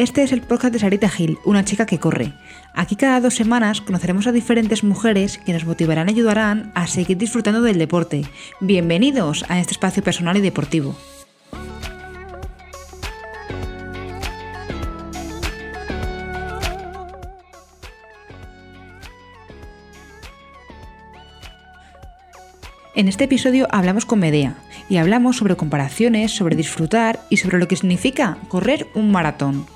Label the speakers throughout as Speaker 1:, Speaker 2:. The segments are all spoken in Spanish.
Speaker 1: Este es el podcast de Sarita Gil, una chica que corre. Aquí cada dos semanas conoceremos a diferentes mujeres que nos motivarán y ayudarán a seguir disfrutando del deporte. Bienvenidos a este espacio personal y deportivo. En este episodio hablamos con Medea y hablamos sobre comparaciones, sobre disfrutar y sobre lo que significa correr un maratón.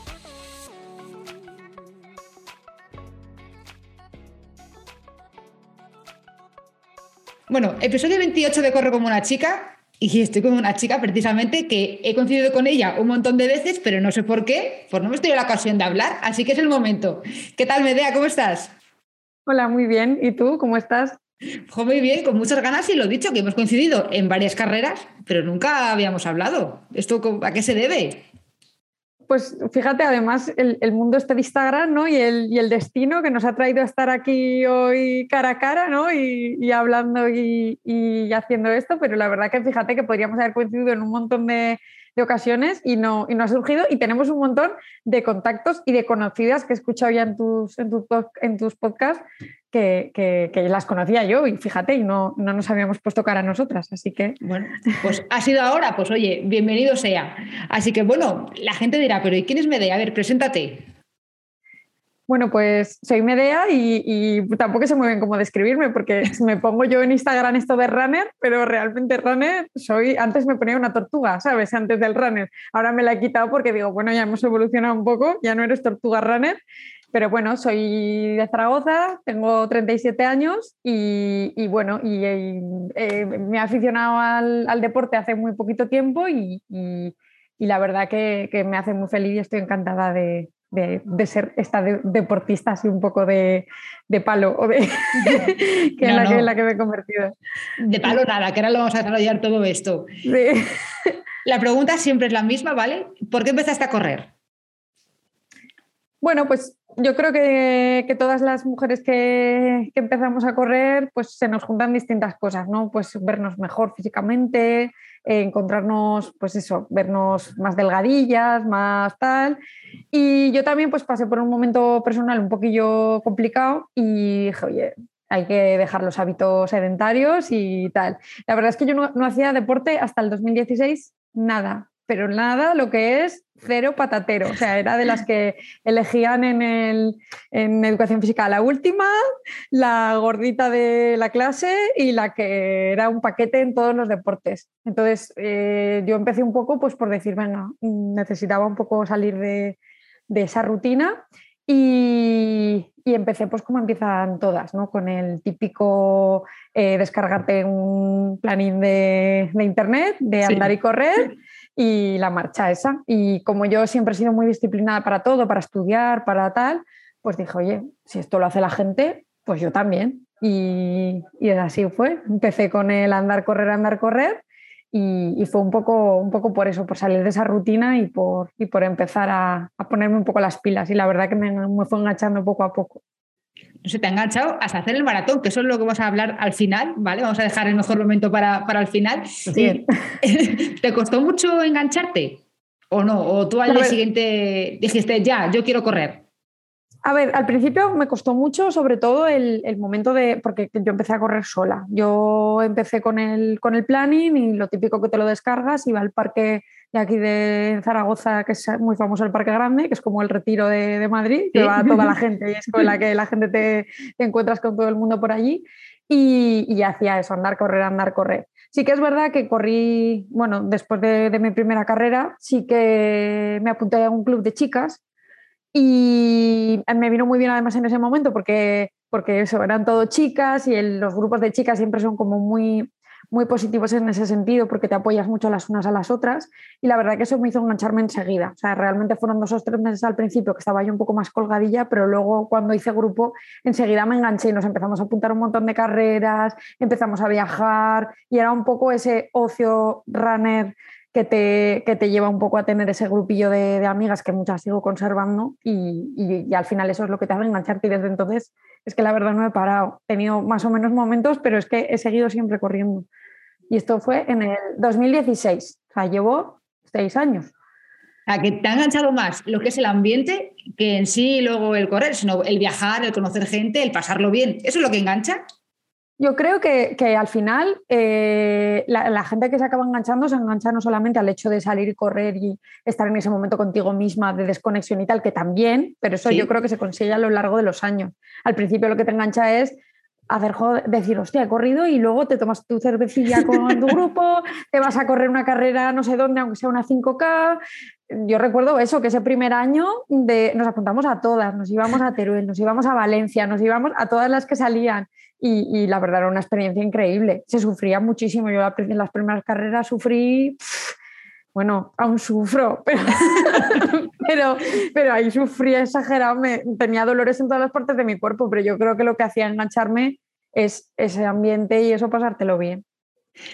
Speaker 1: Bueno, episodio 28 de Corre como una chica y estoy como una chica precisamente que he coincidido con ella un montón de veces, pero no sé por qué, pues no me estoy en la ocasión de hablar, así que es el momento. ¿Qué tal, Medea? ¿Cómo estás?
Speaker 2: Hola, muy bien. ¿Y tú? ¿Cómo estás?
Speaker 1: muy bien, con muchas ganas y lo dicho, que hemos coincidido en varias carreras, pero nunca habíamos hablado. ¿Esto a qué se debe?
Speaker 2: Pues fíjate, además, el, mundo este de Instagram ¿no? y, el, destino que nos ha traído a estar aquí hoy cara a cara ¿no? y, hablando y, haciendo esto, pero la verdad que fíjate que podríamos haber coincidido en un montón de, ocasiones y no, ha surgido. Y tenemos un montón de contactos y de conocidas que he escuchado ya en tus, en en tus podcasts que, que, las conocía yo y fíjate, y no, no nos habíamos puesto cara a nosotras. Así que.
Speaker 1: Bueno, pues ha sido ahora, pues oye, bienvenido sea. Así que bueno, la gente dirá, pero ¿y quién es Medea? A ver, preséntate.
Speaker 2: Bueno, pues soy Medea y, tampoco sé muy bien cómo describirme porque me pongo yo en Instagram esto de runner, pero realmente runner soy, antes me ponía una tortuga, ¿sabes? Antes del runner. Ahora me la he quitado porque digo, bueno, ya hemos evolucionado un poco, ya no eres tortuga runner, pero bueno, soy de Zaragoza, tengo 37 años y, bueno, y, eh, me he aficionado al, deporte hace muy poquito tiempo y, la verdad que, que me hace muy feliz y estoy encantada de, de, ser esta deportista así un poco de, palo o de que es la, Que, me he convertido.
Speaker 1: De palo nada, que ahora lo vamos a desarrollar todo esto. La pregunta siempre es la misma, ¿vale? ¿Por qué empezaste a correr?
Speaker 2: Bueno, pues yo creo que, todas las mujeres que, empezamos a correr, pues se nos juntan distintas cosas, ¿no? Pues vernos mejor físicamente, encontrarnos, pues eso, vernos más delgadillas, más tal. Y yo también pues pasé por un momento personal un poquillo complicado y dije, oye, hay que dejar los hábitos sedentarios y tal. La verdad es que yo no hacía deporte hasta el 2016, nada, pero nada lo que es cero patatero. O sea, era de las que elegían en, el, en educación física la última, la gordita de la clase y la que era un paquete en todos los deportes. Entonces, eh, yo empecé un poco pues, por decir, venga, necesitaba un poco salir de, esa rutina y, empecé pues como empiezan todas, ¿no? Con el típico eh, descargarte un planning de, internet, de andar y correr y la marcha esa. Y como yo siempre he sido muy disciplinada para todo, para estudiar, para tal, pues dije, oye, si esto lo hace la gente, pues yo también. Y, y así fue. Empecé con el andar, correr, andar, correr. Y, fue un poco, un poco por eso, por salir de esa rutina y por, y por empezar a, a ponerme un poco las pilas. Y la verdad que me, me fue enganchando poco a poco
Speaker 1: se te ha enganchado hasta hacer el maratón, que eso es lo que vamos a hablar al final, ¿vale? Vamos a dejar el mejor momento para, para el final. ¿Te costó mucho engancharte o no? ¿O tú al día siguiente dijiste, ya, yo quiero correr?
Speaker 2: A ver, al principio me costó mucho, sobre todo el, momento de, porque yo empecé a correr sola. Yo empecé con el, con el planning y lo típico que te lo descargas, iba al parque de aquí de Zaragoza, que es muy famoso el Parque Grande, que es como el retiro de, Madrid, que va toda la gente y es con la que la gente te, encuentras con todo el mundo por allí. Y, hacía eso, andar, correr, andar, correr. Sí que es verdad que corrí, bueno, después de, de mi primera carrera, sí que me apunté a un club de chicas y me vino muy bien además en ese momento porque, porque eso, eran todo chicas y los grupos de chicas siempre son como muy, muy positivos en ese sentido porque te apoyas mucho las unas a las otras y la verdad que eso me hizo engancharme enseguida. O sea, realmente fueron dos o tres meses al principio que estaba yo un poco más colgadilla, pero luego cuando hice grupo enseguida me enganché y nos empezamos a apuntar un montón de carreras, empezamos a viajar y era un poco ese ocio runner que te, que te lleva un poco a tener ese grupillo de, amigas que muchas sigo conservando y, y, al final eso es lo que te hace engancharte y desde entonces es que la verdad no he parado. He tenido más o menos momentos, pero es que he seguido siempre corriendo. Y esto fue en el 2016, o sea, llevo seis años.
Speaker 1: A que te ha enganchado más lo que es el ambiente que en sí luego el correr, sino el viajar, el conocer gente, el pasarlo bien. ¿Eso es lo que engancha?
Speaker 2: Yo creo que, al final eh, la, gente que se acaba enganchando se engancha no solamente al hecho de salir y correr y estar en ese momento contigo misma de desconexión y tal, que también, pero eso yo creo que se consigue a lo largo de los años. Al principio lo que te engancha es hacer decir, hostia, he corrido y luego te tomas tu cervecilla con tu grupo, te vas a correr una carrera no sé dónde, aunque sea una 5K. Yo recuerdo eso, que ese primer año de, nos apuntamos a todas, nos íbamos a Teruel, nos íbamos a Valencia, nos íbamos a todas las que salían y, la verdad era una experiencia increíble. Se sufría muchísimo, yo en las primeras carreras sufrí... bueno, aún sufro, pero, pero, pero, ahí sufrí exagerado, me, tenía dolores en todas las partes de mi cuerpo, pero yo creo que lo que hacía engancharme es ese ambiente y eso pasártelo bien.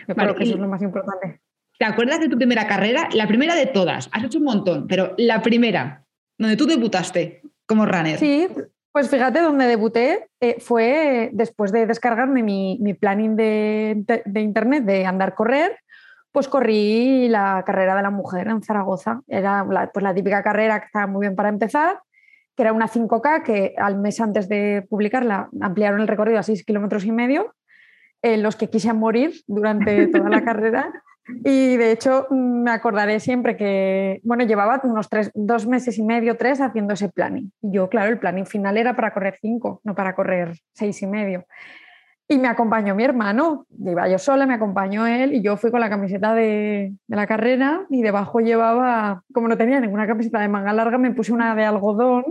Speaker 2: Yo creo que eso es lo más importante.
Speaker 1: ¿Te acuerdas de tu primera carrera? La primera de todas, has hecho un montón, pero la primera, donde tú debutaste como runner.
Speaker 2: Sí, pues fíjate, donde debuté eh, fue después de descargarme mi, planning de, internet de andar correr, pues corrí la carrera de la mujer en Zaragoza. Era la, pues la típica carrera que estaba muy bien para empezar, que era una 5K que al mes antes de publicarla ampliaron el recorrido a 6 kilómetros y medio, en los que quise morir durante toda la carrera. Y de hecho me acordaré siempre que, bueno, llevaba unos tres, dos meses y medio, tres haciendo ese planning. Y yo, claro, el planning final era para correr cinco, no para correr seis y medio. Y me acompañó mi hermano, iba yo sola, me acompañó él y yo fui con la camiseta de, de, la carrera y debajo llevaba, como no tenía ninguna camiseta de manga larga, me puse una de algodón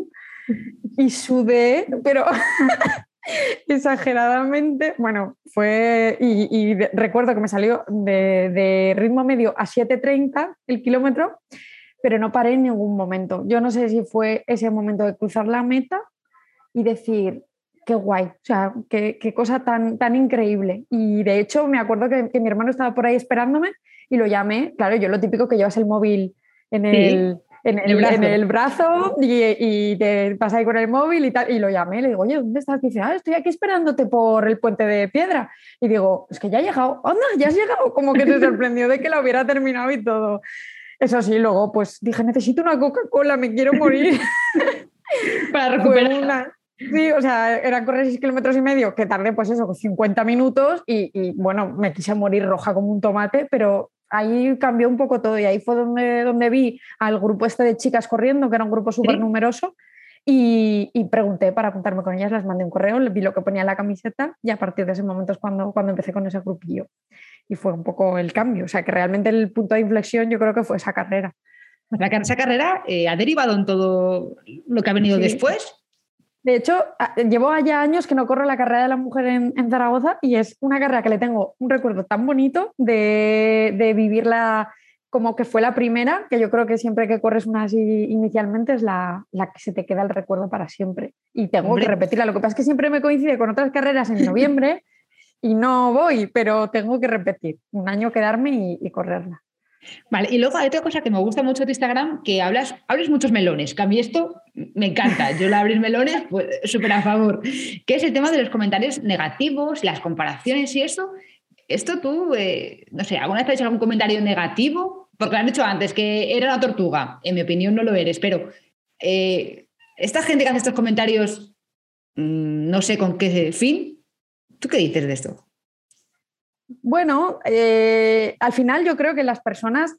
Speaker 2: y sudé, pero exageradamente, bueno, fue, y, recuerdo que me salió de, ritmo medio a 7.30 el kilómetro, pero no paré en ningún momento. Yo no sé si fue ese momento de cruzar la meta y decir, qué guay, o sea, qué, cosa tan, tan increíble. Y de hecho me acuerdo que, mi hermano estaba por ahí esperándome y lo llamé, claro, yo lo típico que llevas el móvil en el en el, brazo, y, te vas ahí con el móvil y tal. Y lo llamé, le digo, oye, ¿dónde estás? Y dice, ah, estoy aquí esperándote por el puente de piedra. Y digo, es que ya he llegado, anda, ya has llegado. Como que se sorprendió de que lo hubiera terminado y todo. Eso sí, luego pues dije, necesito una Coca-Cola, me quiero morir.
Speaker 1: Para recuperar.
Speaker 2: Sí, o sea, era correr 6 kilómetros y medio, que tardé pues eso, 50 minutos y, y, bueno, me quise morir roja como un tomate, pero ahí cambió un poco todo y ahí fue donde, donde vi al grupo este de chicas corriendo, que era un grupo súper numeroso, y, pregunté para apuntarme con ellas, les mandé un correo, vi lo que ponía en la camiseta y a partir de ese momento es cuando, cuando empecé con ese grupillo. Y fue un poco el cambio, o sea que realmente el punto de inflexión yo creo que fue esa carrera.
Speaker 1: Esa carrera eh, ha derivado en todo lo que ha venido después.
Speaker 2: De hecho, llevo allá años que no corro la carrera de la mujer en, Zaragoza y es una carrera que le tengo un recuerdo tan bonito de, vivirla como que fue la primera, que yo creo que siempre que corres una así inicialmente es la, que se te queda el recuerdo para siempre. Y tengo que repetirla. Lo que pasa es que siempre me coincide con otras carreras en noviembre y no voy, pero tengo que repetir un año quedarme y correrla.
Speaker 1: Vale, y luego hay otra cosa que me gusta mucho de Instagram, que hablas, abres muchos melones, que a mí esto me encanta. Yo lo abrir melones, pues súper a favor. Que es el tema de los comentarios negativos, las comparaciones y eso. Esto tú, eh, no sé, ¿alguna vez has hecho algún comentario negativo? Porque lo han dicho antes, que era una tortuga. En mi opinión no lo eres, pero eh, esta gente que hace estos comentarios, mm, no sé con qué fin. ¿Tú qué dices de esto?
Speaker 2: Bueno, eh, al final yo creo que las personas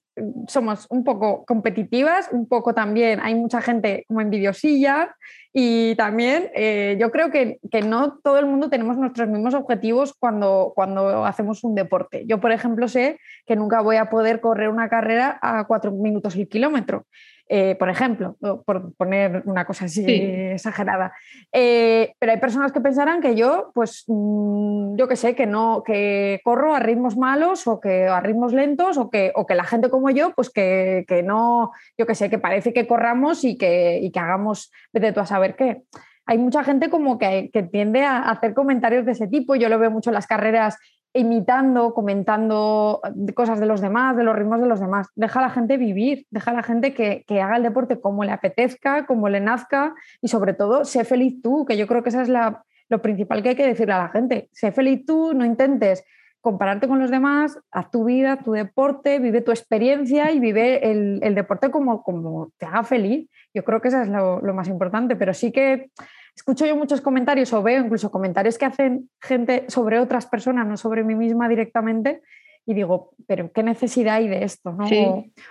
Speaker 2: somos un poco competitivas, un poco también hay mucha gente como envidiosilla y también eh, yo creo que, no todo el mundo tenemos nuestros mismos objetivos cuando, cuando hacemos un deporte. Yo, por ejemplo, sé que nunca voy a poder correr una carrera a cuatro minutos el kilómetro. Eh, por ejemplo, por poner una cosa así exagerada. Eh, pero hay personas que pensarán que yo, pues, mm, yo que sé, que no, que corro a ritmos malos o que a ritmos lentos o que, o que la gente como yo, pues que, no, yo que sé, que parece que corramos y que, y que hagamos, vete tú a saber qué hay mucha gente como que, que, tiende a hacer comentarios de ese tipo. Yo lo veo mucho en las carreras imitando, comentando cosas de los demás, de los ritmos de los demás. Deja a la gente vivir, deja a la gente que, haga el deporte como le apetezca, como le nazca y sobre todo, sé feliz tú, que yo creo que esa es la, lo principal que hay que decirle a la gente. Sé feliz tú, no intentes compararte con los demás, haz tu vida, tu deporte, vive tu experiencia y vive el, deporte como, como te haga feliz. Yo creo que eso es lo, lo, más importante, pero sí que escucho yo muchos comentarios o veo incluso comentarios que hacen gente sobre otras personas, no sobre mí misma directamente, y digo, pero ¿qué necesidad hay de esto? ¿no?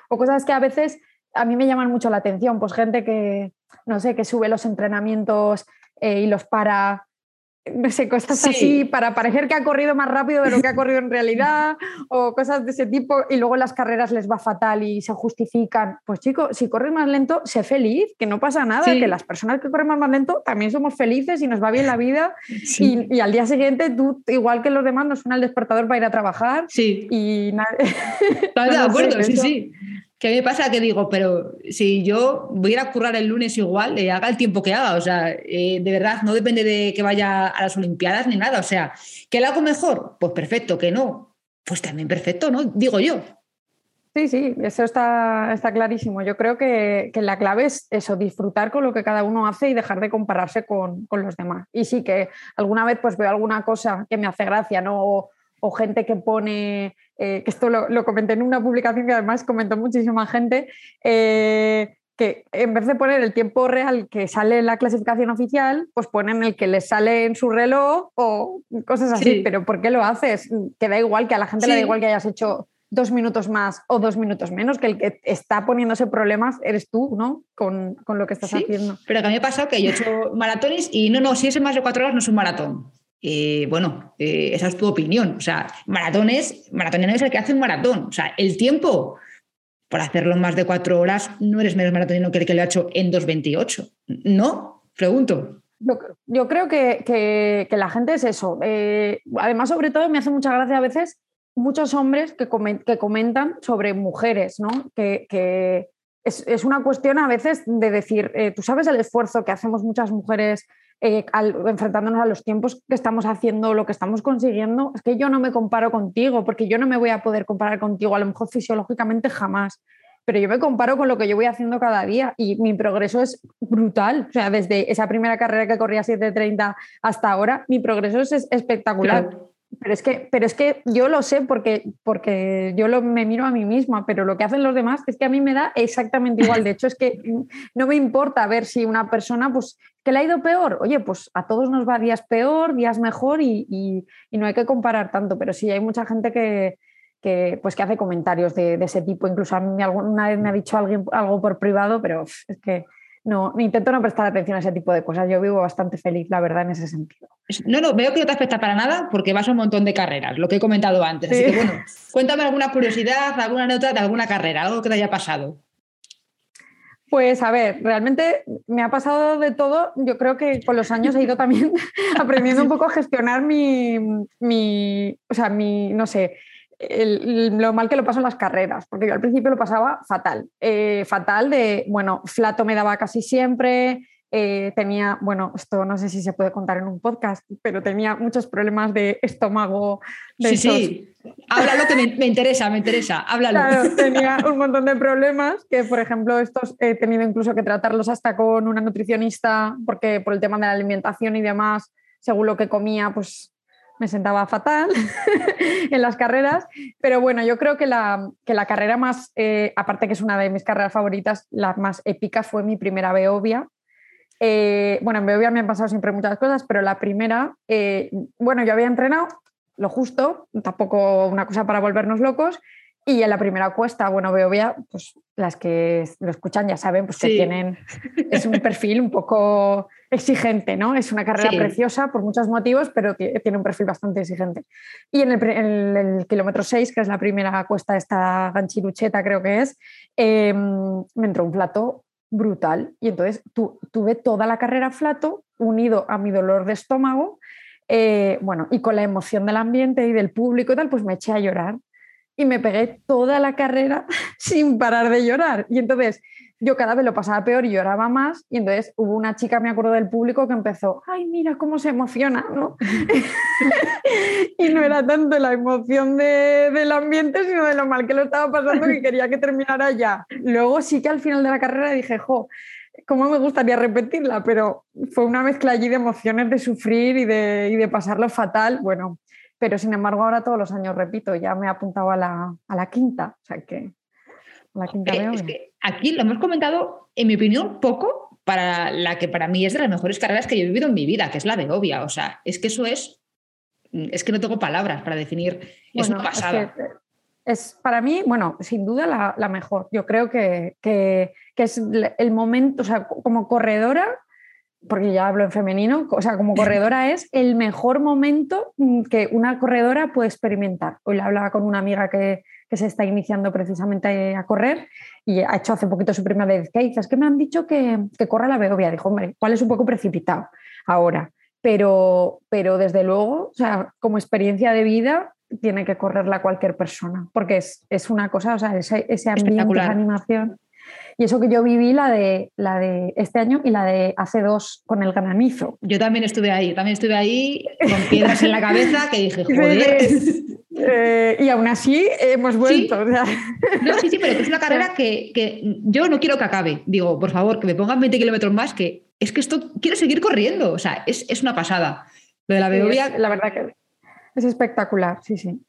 Speaker 2: O, cosas que a veces a mí me llaman mucho la atención, pues gente que, no sé, que sube los entrenamientos eh, y los para no sé, cosas así para parecer que ha corrido más rápido de lo que ha corrido en realidad o cosas de ese tipo y luego las carreras les va fatal y se justifican. Pues chicos, si corres más lento, sé feliz, que no pasa nada, que las personas que corren más lento también somos felices y nos va bien la vida y, al día siguiente tú, igual que los demás, nos suena el despertador para ir a trabajar
Speaker 1: sí.
Speaker 2: y nada.
Speaker 1: de acuerdo, sí, sí. ¿Qué me pasa? Que digo, pero si yo voy a ir a currar el lunes igual, le haga el tiempo que haga. O sea, eh, de verdad, no depende de que vaya a las Olimpiadas ni nada. O sea, ¿que lo hago mejor? Pues perfecto, que no. Pues también perfecto, ¿no? Digo yo.
Speaker 2: Sí, sí, eso está, está clarísimo. Yo creo que, que, la clave es eso, disfrutar con lo que cada uno hace y dejar de compararse con, con los demás. Y sí que alguna vez pues veo alguna cosa que me hace gracia, ¿no? Gente que pone, eh, que esto lo, comenté en una publicación que además comentó muchísima gente, eh, que en vez de poner el tiempo real que sale en la clasificación oficial, pues ponen el que les sale en su reloj o cosas así. Pero ¿por qué lo haces? Que da igual, que a la gente le da igual que hayas hecho dos minutos más o dos minutos menos, que el que está poniéndose problemas eres tú, ¿no? Con, lo que estás haciendo.
Speaker 1: Pero que a mí me ha pasado que yo he hecho maratones y no, no, si es más de cuatro horas no es un maratón. Eh, bueno, eh, esa es tu opinión. O sea, maratones, maratoniano es el que hace un maratón. O sea, el tiempo para hacerlo en más de cuatro horas no eres menos maratonino que el que lo ha hecho en 2.28. ¿No? Pregunto.
Speaker 2: Yo, creo que, la gente es eso. Eh, además, sobre todo, me hace mucha gracia a veces muchos hombres que, que comentan sobre mujeres, ¿no? Que, es, una cuestión a veces de decir, tú sabes el esfuerzo que hacemos muchas mujeres eh, enfrentándonos a los tiempos que estamos haciendo, lo que estamos consiguiendo, es que yo no me comparo contigo, porque yo no me voy a poder comparar contigo, a lo mejor fisiológicamente jamás, pero yo me comparo con lo que yo voy haciendo cada día y mi progreso es brutal. O sea, desde esa primera carrera que corría a 7.30 hasta ahora, mi progreso es espectacular. Pero es que, pero es que yo lo sé porque, porque yo lo, me miro a mí misma, pero lo que hacen los demás es que a mí me da exactamente igual. De hecho, es que no me importa ver si una persona, pues, que le ha ido peor. Oye, pues a todos nos va días peor, días mejor y, y, no hay que comparar tanto. Pero sí hay mucha gente que, que, pues, que hace comentarios de, de, ese tipo. Incluso a mí alguna vez me ha dicho alguien algo por privado, pero es que no, intento no prestar atención a ese tipo de cosas. Yo vivo bastante feliz, la verdad, en ese sentido.
Speaker 1: No, no, veo que no te afecta para nada porque vas a un montón de carreras, lo que he comentado antes. Así que bueno, cuéntame alguna curiosidad, alguna nota de alguna carrera, algo que te haya pasado.
Speaker 2: Pues a ver, realmente me ha pasado de todo. Yo creo que con los años he ido también aprendiendo un poco a gestionar mi, mi o sea, mi, no sé, lo mal que lo paso en las carreras, porque yo al principio lo pasaba fatal. Eh, fatal de, bueno, flato me daba casi siempre, eh, tenía, bueno, esto no sé si se puede contar en un podcast, pero tenía muchos problemas de estómago.
Speaker 1: sí, sí, háblalo que me, interesa, me interesa, háblalo.
Speaker 2: Claro, tenía un montón de problemas que, por ejemplo, estos he tenido incluso que tratarlos hasta con una nutricionista, porque por el tema de la alimentación y demás, según lo que comía, pues me sentaba fatal en las carreras, pero bueno, yo creo que la, que la carrera más, eh, aparte que es una de mis carreras favoritas, la más épica fue mi primera Beovia. Eh, bueno, en Beovia me han pasado siempre muchas cosas, pero la primera, eh, bueno, yo había entrenado lo justo, tampoco una cosa para volvernos locos, y en la primera cuesta, bueno, Beovia, pues las que lo escuchan ya saben pues que tienen, es un perfil un poco exigente, ¿no? Es una carrera preciosa por muchos motivos, pero tiene un perfil bastante exigente. Y en el, kilómetro 6, que es la primera cuesta, esta ganchirucheta creo que es, em, me entró un plato brutal. Y entonces tuve toda la carrera flato unido a mi dolor de estómago. Eh, bueno, y con la emoción del ambiente y del público y tal, pues me eché a llorar y me pegué toda la carrera sin parar de llorar. Y entonces yo cada vez lo pasaba peor y lloraba más. Y entonces hubo una chica, me acuerdo del público, que empezó, ay, mira cómo se emociona, ¿no? y no era tanto la emoción del ambiente, sino de lo mal que lo estaba pasando que quería que terminara ya. Luego sí que al final de la carrera dije, jo, cómo me gustaría repetirla, pero fue una mezcla allí de emociones, de sufrir y de, y de pasarlo fatal. Bueno, pero sin embargo ahora todos los años repito, ya me he apuntado a la, a la quinta, o sea que
Speaker 1: la quinta eh, aquí lo hemos comentado, en mi opinión, poco para la que para mí es de las mejores carreras que yo he vivido en mi vida, que es la de Obvia. O sea, es que eso es, es que no tengo palabras para definir, es una pasada.
Speaker 2: Es, para mí, bueno, sin duda la, mejor. Yo creo que, que, que, es el momento, o sea, como corredora, porque ya hablo en femenino, o sea, como corredora es el mejor momento mm, que una corredora puede experimentar. Hoy le hablaba con una amiga que, se está iniciando precisamente a correr y ha hecho hace poquito su primera vez. ¿Qué dices? Que me han dicho que, que corra la Beovia. Dijo, hombre, ¿cuál es un poco precipitado ahora? Pero, pero desde luego, o sea, como experiencia de vida, tiene que correrla cualquier persona, porque es, es una cosa, o sea, ese, ese ambiente, esa animación. Y eso que yo viví la de, la de este año y la de hace dos con el granizo.
Speaker 1: Yo también estuve ahí, también estuve ahí con piedras en la cabeza que dije, joder.
Speaker 2: Eh, y aún así hemos vuelto.
Speaker 1: Sí. No, sí, sí, pero es una carrera que, que, yo no quiero que acabe. Digo, por favor, que me pongan 20 kilómetros más, que es que esto quiero seguir corriendo. O sea, es, es una pasada. Lo de la Beovia.
Speaker 2: la verdad que es espectacular, sí, sí.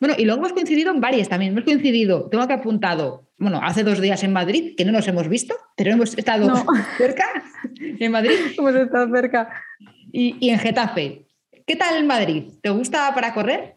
Speaker 1: Bueno, y luego hemos coincidido en varias también. Hemos coincidido, tengo que apuntado, bueno, hace dos días en Madrid, que no nos hemos visto, pero hemos estado cerca en Madrid.
Speaker 2: Hemos estado cerca.
Speaker 1: Y, en Getafe. ¿Qué tal en Madrid? ¿Te gusta para correr?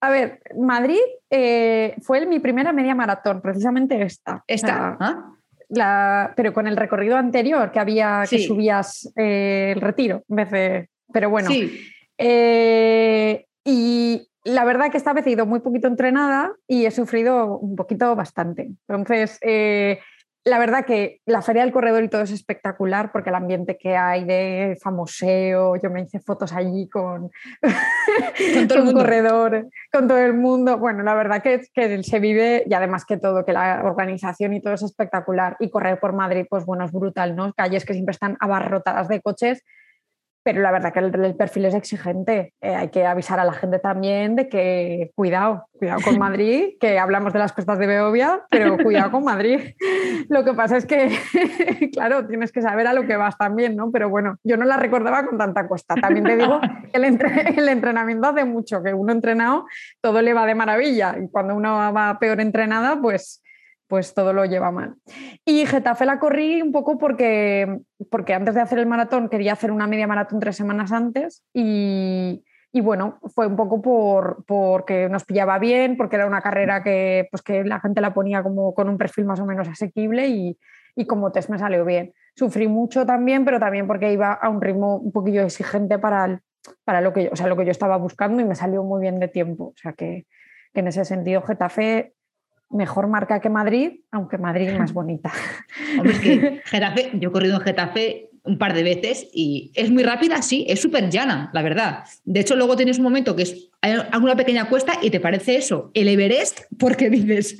Speaker 2: A ver, Madrid eh, fue mi primera media maratón, precisamente esta.
Speaker 1: Esta. ¿ah?
Speaker 2: la, pero con el recorrido anterior que había que subías eh, el retiro en vez de. Pero bueno. Sí. Eh, y la verdad que esta vez he ido muy poquito entrenada y he sufrido un poquito bastante. Entonces, eh, la verdad que la feria del corredor y todo es espectacular porque el ambiente que hay de famoseo, yo me hice fotos allí con, con todo el corredor, con todo el mundo. Bueno, la verdad que, que se vive y además que todo, que la organización y todo es espectacular. Y correr por Madrid, pues bueno, es brutal, ¿no? Calles que siempre están abarrotadas de coches pero la verdad que el, perfil es exigente. Eh, hay que avisar a la gente también de que cuidado, cuidado con Madrid, que hablamos de las costas de Beovia, pero cuidado con Madrid. Lo que pasa es que, claro, tienes que saber a lo que vas también, ¿no? Pero bueno, yo no la recordaba con tanta costa. También te digo que el, el entrenamiento hace mucho, que uno entrenado todo le va de maravilla y cuando uno va peor entrenada, pues pues todo lo lleva mal. Y Getafe la corrí un poco porque, porque antes de hacer el maratón quería hacer una media maratón tres semanas antes y, bueno, fue un poco por, porque nos pillaba bien, porque era una carrera que, pues que la gente la ponía como con un perfil más o menos asequible y, como test me salió bien. Sufrí mucho también, pero también porque iba a un ritmo un poquillo exigente para, para lo, que yo, o sea, lo que yo estaba buscando y me salió muy bien de tiempo. O sea que, que en ese sentido Getafe mejor marca que Madrid, aunque Madrid es más bonita.
Speaker 1: Hombre, es que Getafe, yo he corrido en Getafe un par de veces y es muy rápida, sí, es súper llana, la verdad. De hecho, luego tienes un momento que es alguna pequeña cuesta y te parece eso, el Everest, porque dices,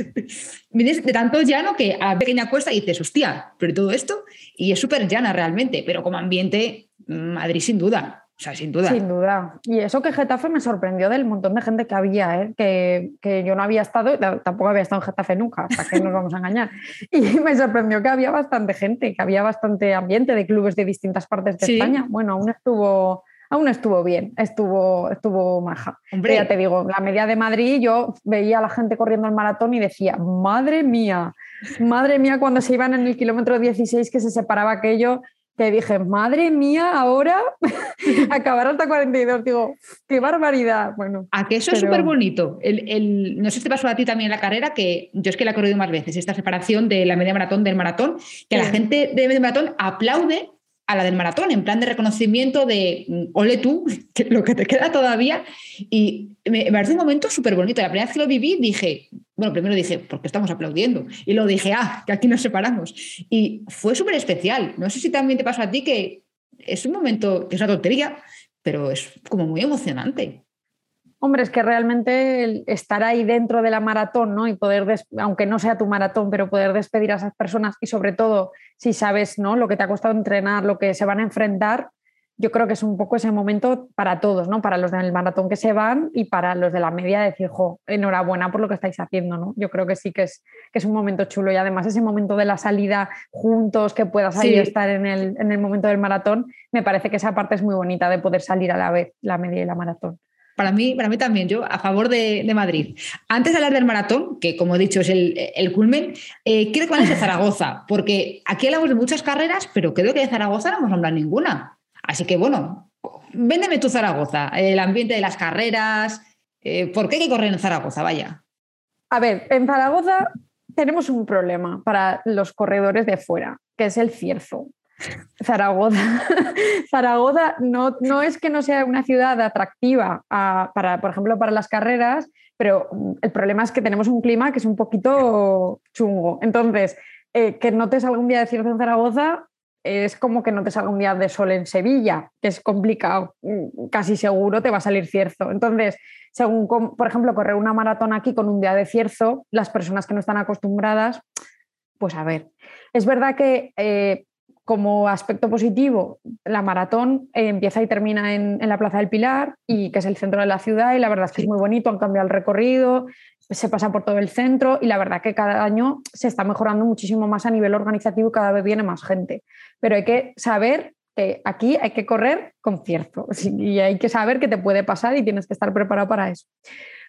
Speaker 1: vienes de tanto llano que a pequeña cuesta y dices, hostia, pero todo esto, y es súper llana realmente, pero como ambiente, Madrid sin duda. O sea, sin duda.
Speaker 2: Sin duda. Y eso que Getafe me sorprendió del montón de gente que había, ¿eh? que, que, yo no había estado, tampoco había estado en Getafe nunca, hasta que nos vamos a engañar. Y me sorprendió que había bastante gente, que había bastante ambiente de clubes de distintas partes de España. Bueno, aún estuvo, aún estuvo bien, estuvo, estuvo maja. Hombre. Ya te digo, la media de Madrid, yo veía a la gente corriendo el maratón y decía, madre mía, madre mía, cuando se iban en el kilómetro 16 que se separaba aquello que dije, madre mía, ahora acabar hasta 42. Digo, qué barbaridad. Bueno,
Speaker 1: a que eso es súper bonito. El, no sé si te pasó a ti también en la carrera, que yo es que la he corrido más veces, esta separación de la media maratón del maratón, que la gente de media maratón aplaude a la del maratón, en plan de reconocimiento de mm, ole tú, lo que te queda todavía. Y me, parece un momento súper bonito. La primera vez que lo viví dije, bueno, primero dije, ¿por qué estamos aplaudiendo? Y luego dije, ah, que aquí nos separamos. Y fue súper especial. No sé si también te pasó a ti que es un momento que es una tontería, pero es como muy emocionante.
Speaker 2: Hombre, es que realmente estar ahí dentro de la maratón, ¿no? Y poder, aunque no sea tu maratón, pero poder despedir a esas personas y sobre todo si sabes, ¿no? Lo que te ha costado entrenar, lo que se van a enfrentar, yo creo que es un poco ese momento para todos, ¿no? Para los del maratón que se van y para los de la media decir, jo, enhorabuena por lo que estáis haciendo, ¿no? Yo creo que sí que es, que es un momento chulo y además ese momento de la salida juntos, que puedas ahí estar en el, en el momento del maratón, me parece que esa parte es muy bonita de poder salir a la vez, la media y la maratón.
Speaker 1: Para mí, para mí también, yo a favor de, Madrid. Antes de hablar del maratón, que como he dicho es el, culmen, eh, quiero que hables de Zaragoza, porque aquí hablamos de muchas carreras, pero creo que de Zaragoza no hemos hablado ninguna. Así que bueno, véndeme tu Zaragoza, el ambiente de las carreras, eh, ¿por qué hay que correr en Zaragoza? Vaya.
Speaker 2: A ver, en Zaragoza tenemos un problema para los corredores de fuera, que es el cierzo. Zaragoza, Zaragoza no, no, es que no sea una ciudad atractiva para, por ejemplo, para las carreras, pero el problema es que tenemos un clima que es un poquito chungo. Entonces, eh, que no te salga un día de cierto en Zaragoza es como que no te salga un día de sol en Sevilla, que es complicado, casi seguro te va a salir cierzo. Entonces, según, por ejemplo, correr una maratón aquí con un día de cierzo, las personas que no están acostumbradas, pues a ver, es verdad que eh, como aspecto positivo, la maratón eh, empieza y termina en, la Plaza del Pilar, y que es el centro de la ciudad, y la verdad es que es muy bonito, han cambiado el recorrido, se pasa por todo el centro, y la verdad que cada año se está mejorando muchísimo más a nivel organizativo y cada vez viene más gente. Pero hay que saber que aquí hay que correr con cierto, y hay que saber qué te puede pasar y tienes que estar preparado para eso.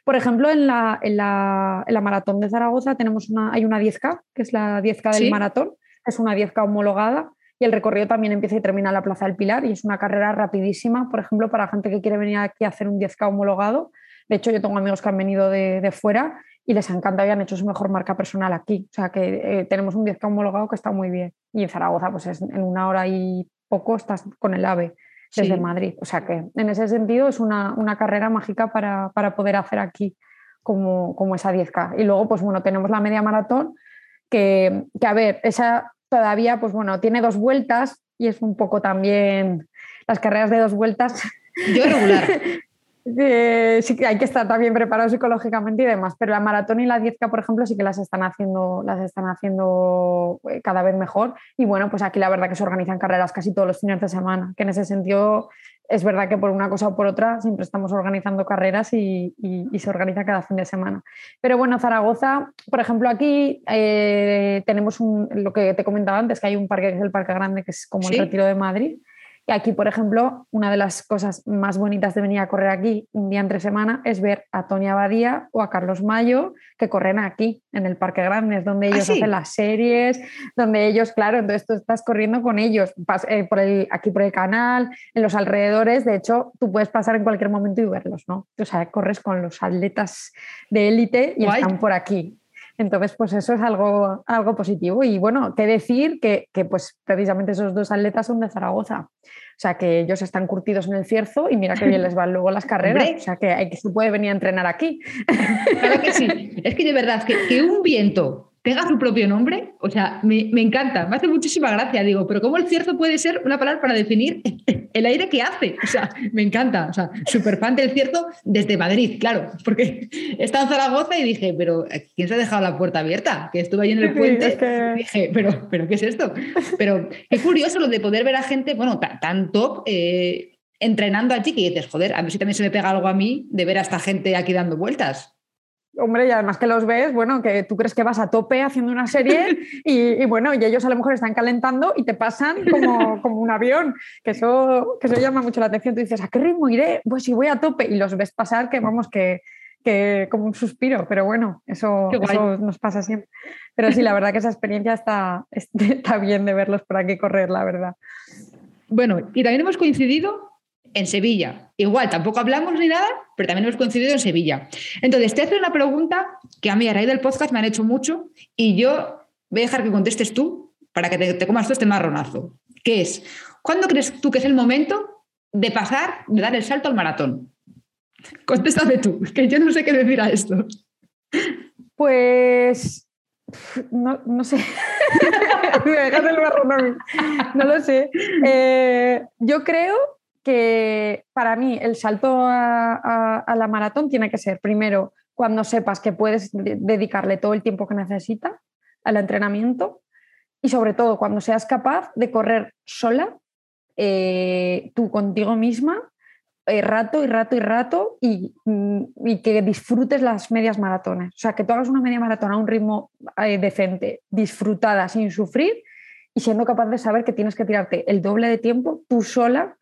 Speaker 2: Por ejemplo, en la, en la, maratón de Zaragoza tenemos una, hay una 10K, que es la 10K del maratón, es una 10K homologada y el recorrido también empieza y termina en la Plaza del Pilar y es una carrera rapidísima, por ejemplo, para gente que quiere venir aquí a hacer un 10K homologado. De hecho, yo tengo amigos que han venido de, fuera y les encanta y han hecho su mejor marca personal aquí. O sea que eh, tenemos un 10K homologado que está muy bien. Y en Zaragoza, pues es, en una hora y poco estás con el AVE desde Madrid. O sea que en ese sentido es una, carrera mágica para, poder hacer aquí como, como esa 10K. Y luego, pues bueno, tenemos la media maratón que, que, a ver, esa todavía, pues bueno, tiene dos vueltas y es un poco también las carreras de dos vueltas.
Speaker 1: Yo regular.
Speaker 2: Eh, sí que hay que estar también preparado psicológicamente y demás, pero la maratón y la 10K, por ejemplo, sí que las están haciendo, las están haciendo eh, cada vez mejor. Y bueno, pues aquí la verdad que se organizan carreras casi todos los fines de semana, que en ese sentido es verdad que por una cosa o por otra siempre estamos organizando carreras y, se organiza cada fin de semana. Pero bueno, Zaragoza, por ejemplo, aquí eh, tenemos lo que te comentaba antes, que hay un parque que es el Parque Grande, que es como el Retiro de Madrid, y aquí, por ejemplo, una de las cosas más bonitas de venir a correr aquí un día entre semana es ver a Toña Abadía o a Carlos Mayo que corren aquí, en el Parque Grande, es donde ¿Ah, ellos hacen las series, donde ellos, claro, entonces tú estás corriendo con ellos, eh, por el, aquí por el canal, en los alrededores, de hecho, tú puedes pasar en cualquier momento y verlos, ¿no? O sea, corres con los atletas de élite y están por aquí. Entonces, pues eso es algo, algo positivo. Y bueno, qué decir que, que, pues precisamente esos dos atletas son de Zaragoza. O sea, que ellos están curtidos en el cierzo y mira qué bien les van luego las carreras. O sea, que, hay, que se puede venir a entrenar aquí.
Speaker 1: Claro que sí. Es que de verdad, que, que un viento tenga su propio nombre, o sea, me, me, encanta, me hace muchísima gracia, digo, pero ¿cómo el cierzo puede ser una palabra para definir el aire que hace? O sea, me encanta, o sea, súper fan del cierzo desde Madrid, claro, porque estaba en Zaragoza y dije, pero ¿quién se ha dejado la puerta abierta? Que estuve ahí en el puente y dije, pero, pero ¿qué es esto? Pero es curioso lo de poder ver a gente, bueno, tan, top. Eh, entrenando allí que dices, joder, a ver si también se me pega algo a mí de ver a esta gente aquí dando vueltas.
Speaker 2: Hombre, y además que los ves, bueno, que tú crees que vas a tope haciendo una serie y, bueno, y ellos a lo mejor están calentando y te pasan como, como, un avión, que eso, que eso llama mucho la atención. Tú dices, ¿a qué ritmo iré? Pues si voy a tope y los ves pasar, que vamos, que, que como un suspiro, pero bueno, eso, eso, nos pasa siempre. Pero sí, la verdad que esa experiencia está, está bien de verlos por aquí correr, la verdad.
Speaker 1: Bueno, y también hemos coincidido en Sevilla. Igual, tampoco hablamos ni nada, pero también hemos coincidido en Sevilla. Entonces, te hace una pregunta que a mí a raíz del podcast me han hecho mucho y yo voy a dejar que contestes tú para que te, comas tú este marronazo. ¿Qué es? ¿Cuándo crees tú que es el momento de pasar, de dar el salto al maratón? Contéstame tú, que yo no sé qué decir a esto.
Speaker 2: Pues no, sé. No lo sé. Eh, yo creo que para mí el salto a, la maratón tiene que ser primero cuando sepas que puedes dedicarle todo el tiempo que necesita al entrenamiento y sobre todo cuando seas capaz de correr sola, eh, tú contigo misma, eh, rato y rato y rato y, y, que disfrutes las medias maratones. O sea, que tú hagas una media maratón a un ritmo eh, decente, disfrutada, sin sufrir y siendo capaz de saber que tienes que tirarte el doble de tiempo tú sola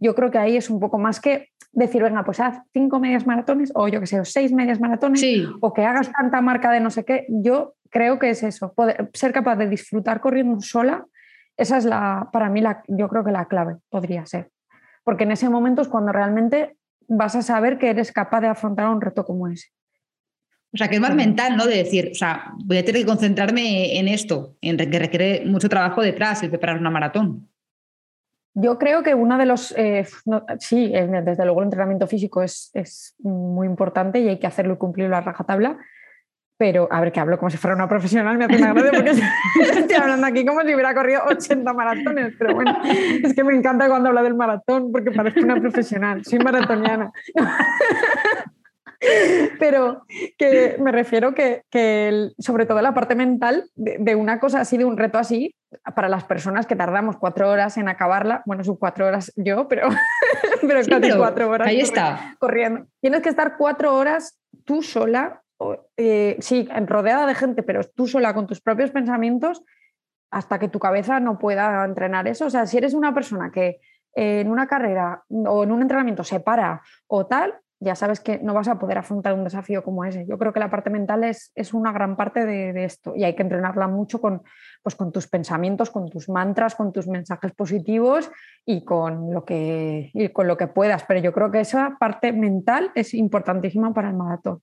Speaker 2: yo creo que ahí es un poco más que decir, venga, pues haz cinco medias maratones o yo que sé, seis medias maratones o que hagas tanta marca de no sé qué. Yo creo que es eso, ser capaz de disfrutar corriendo sola, esa es la, para mí, la, yo creo que la clave podría ser. Porque en ese momento es cuando realmente vas a saber que eres capaz de afrontar un reto como ese.
Speaker 1: O sea, que es más mental, ¿no? De decir, o sea, voy a tener que concentrarme en esto, en que requiere mucho trabajo detrás el preparar una maratón.
Speaker 2: Yo creo que uno de los, eh, sí, eh, desde luego el entrenamiento físico es, es, muy importante y hay que hacerlo y cumplirlo a rajatabla, pero a ver, que hablo como si fuera una profesional, me hace una gracia porque estoy hablando aquí como si hubiera corrido 80 maratones, pero bueno, es que me encanta cuando habla del maratón porque parezco una profesional, soy maratoniana. Pero que me refiero que, sobre todo la parte mental de, una cosa así, de un reto así, para las personas que tardamos cuatro horas en acabarla, bueno, son cuatro horas yo, pero, pero casi cuatro horas.
Speaker 1: Ahí está.
Speaker 2: Corriendo. Tienes que estar cuatro horas tú sola, eh, sí, rodeada de gente, pero tú sola con tus propios pensamientos hasta que tu cabeza no pueda entrenar eso. O sea, si eres una persona que en una carrera o en un entrenamiento se para o tal, ya sabes que no vas a poder afrontar un desafío como ese. Yo creo que la parte mental es, es una gran parte de, esto y hay que entrenarla mucho con, pues, con tus pensamientos, con tus mantras, con tus mensajes positivos y con, lo que, y con lo que puedas. Pero yo creo que esa parte mental es importantísima para el maratón.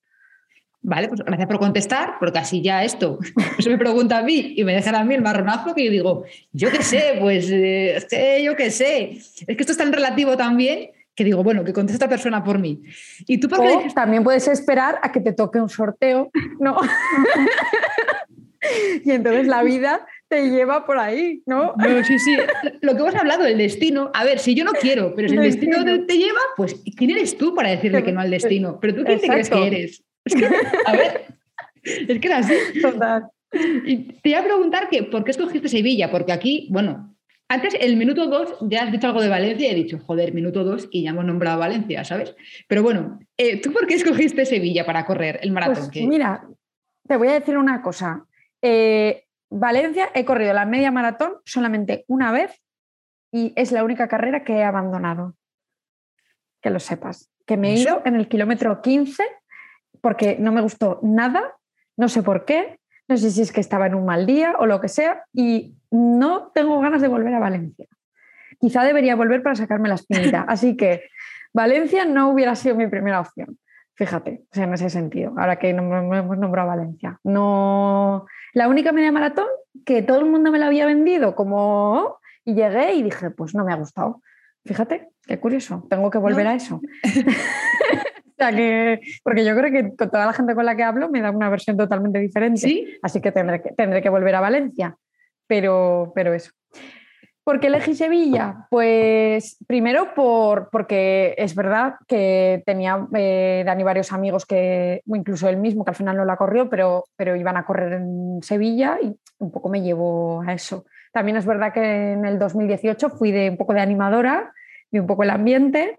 Speaker 1: Vale, pues gracias por contestar, porque así ya esto se me pregunta a mí y me dejan a mí el marronazo que yo digo, yo qué sé, pues eh, yo qué sé. Es que esto es tan relativo también que digo, bueno, que conteste esta persona por mí.
Speaker 2: Y tú también puedes esperar a que te toque un sorteo, ¿no? y entonces la vida te lleva por ahí, ¿no?
Speaker 1: No, sí, sí. Lo que hemos hablado, el destino. A ver, si yo no quiero, pero si el destino te, lleva, pues ¿quién eres tú para decirle que no al destino? Pero tú quién te crees que eres. a ver, es que era así. Total. Y te iba a preguntar que, ¿por qué escogiste Sevilla? Porque aquí, bueno, antes, el minuto 2, ya has dicho algo de Valencia y he dicho, joder, minuto 2 y ya hemos nombrado Valencia, ¿sabes? Pero bueno, eh, ¿tú por qué escogiste Sevilla para correr el maratón?
Speaker 2: Pues mira, te voy a decir una cosa. Eh, Valencia he corrido la media maratón solamente una vez y es la única carrera que he abandonado. Que lo sepas. Que me he ido en el kilómetro 15 porque no me gustó nada, no sé por qué, no sé si es que estaba en un mal día o lo que sea, y no tengo ganas de volver a Valencia. Quizá debería volver para sacarme la espinita. Así que Valencia no hubiera sido mi primera opción. Fíjate, en ese sentido, ahora que hemos nombrado Valencia. No, la única media maratón que todo el mundo me la había vendido como y llegué y dije, pues no me ha gustado. Fíjate, qué curioso, tengo que volver a eso. sea que, porque yo creo que con toda la gente con la que hablo me da una versión totalmente diferente. Así que tendré, que tendré que volver a Valencia. Pero, pero eso. ¿Por qué elegí Sevilla? Pues primero por, porque es verdad que tenía eh, Dani varios amigos que, incluso él mismo, que al final no la corrió, pero, pero iban a correr en Sevilla y un poco me llevó a eso. También es verdad que en el 2018 fui de un poco de animadora, vi un poco el ambiente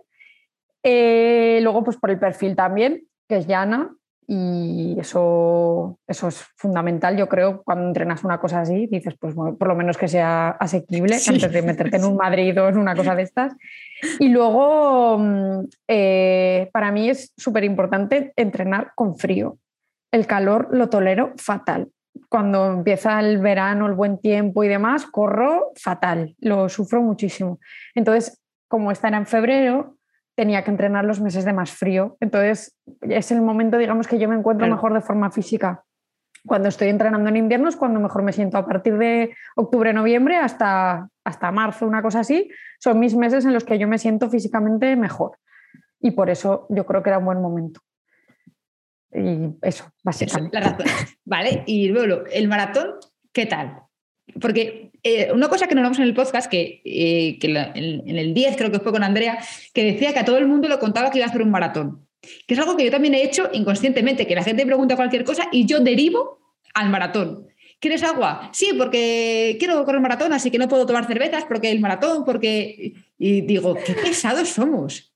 Speaker 2: eh, luego, pues por el perfil también, que es llana, y eso, eso es fundamental, yo creo, cuando entrenas una cosa así, dices, pues por lo menos que sea asequible antes de meterte en un Madrid o en una cosa de estas. Y luego, mm, eh, para mí es súper importante entrenar con frío. El calor lo tolero fatal. Cuando empieza el verano, el buen tiempo y demás, corro fatal, lo sufro muchísimo. Entonces, como está en febrero, tenía que entrenar los meses de más frío. Entonces, es el momento, digamos, que yo me encuentro mejor de forma física. Cuando estoy entrenando en invierno es cuando mejor me siento. A partir de octubre, noviembre hasta, hasta marzo, una cosa así, son mis meses en los que yo me siento físicamente mejor. Y por eso yo creo que era un buen momento. Y eso, básicamente.
Speaker 1: Vale, y luego, el maratón, ¿qué tal? Porque eh, una cosa que nos hablamos en el podcast, que, eh, en, el 10 creo que fue con Andrea, que decía que a todo el mundo lo contaba que iba a hacer un maratón. Que es algo que yo también he hecho inconscientemente, que la gente pregunta cualquier cosa y yo derivo al maratón. ¿Quieres agua? Sí, porque quiero correr maratón, así que no puedo tomar cervezas porque el maratón, porque... Y digo, qué pesados somos.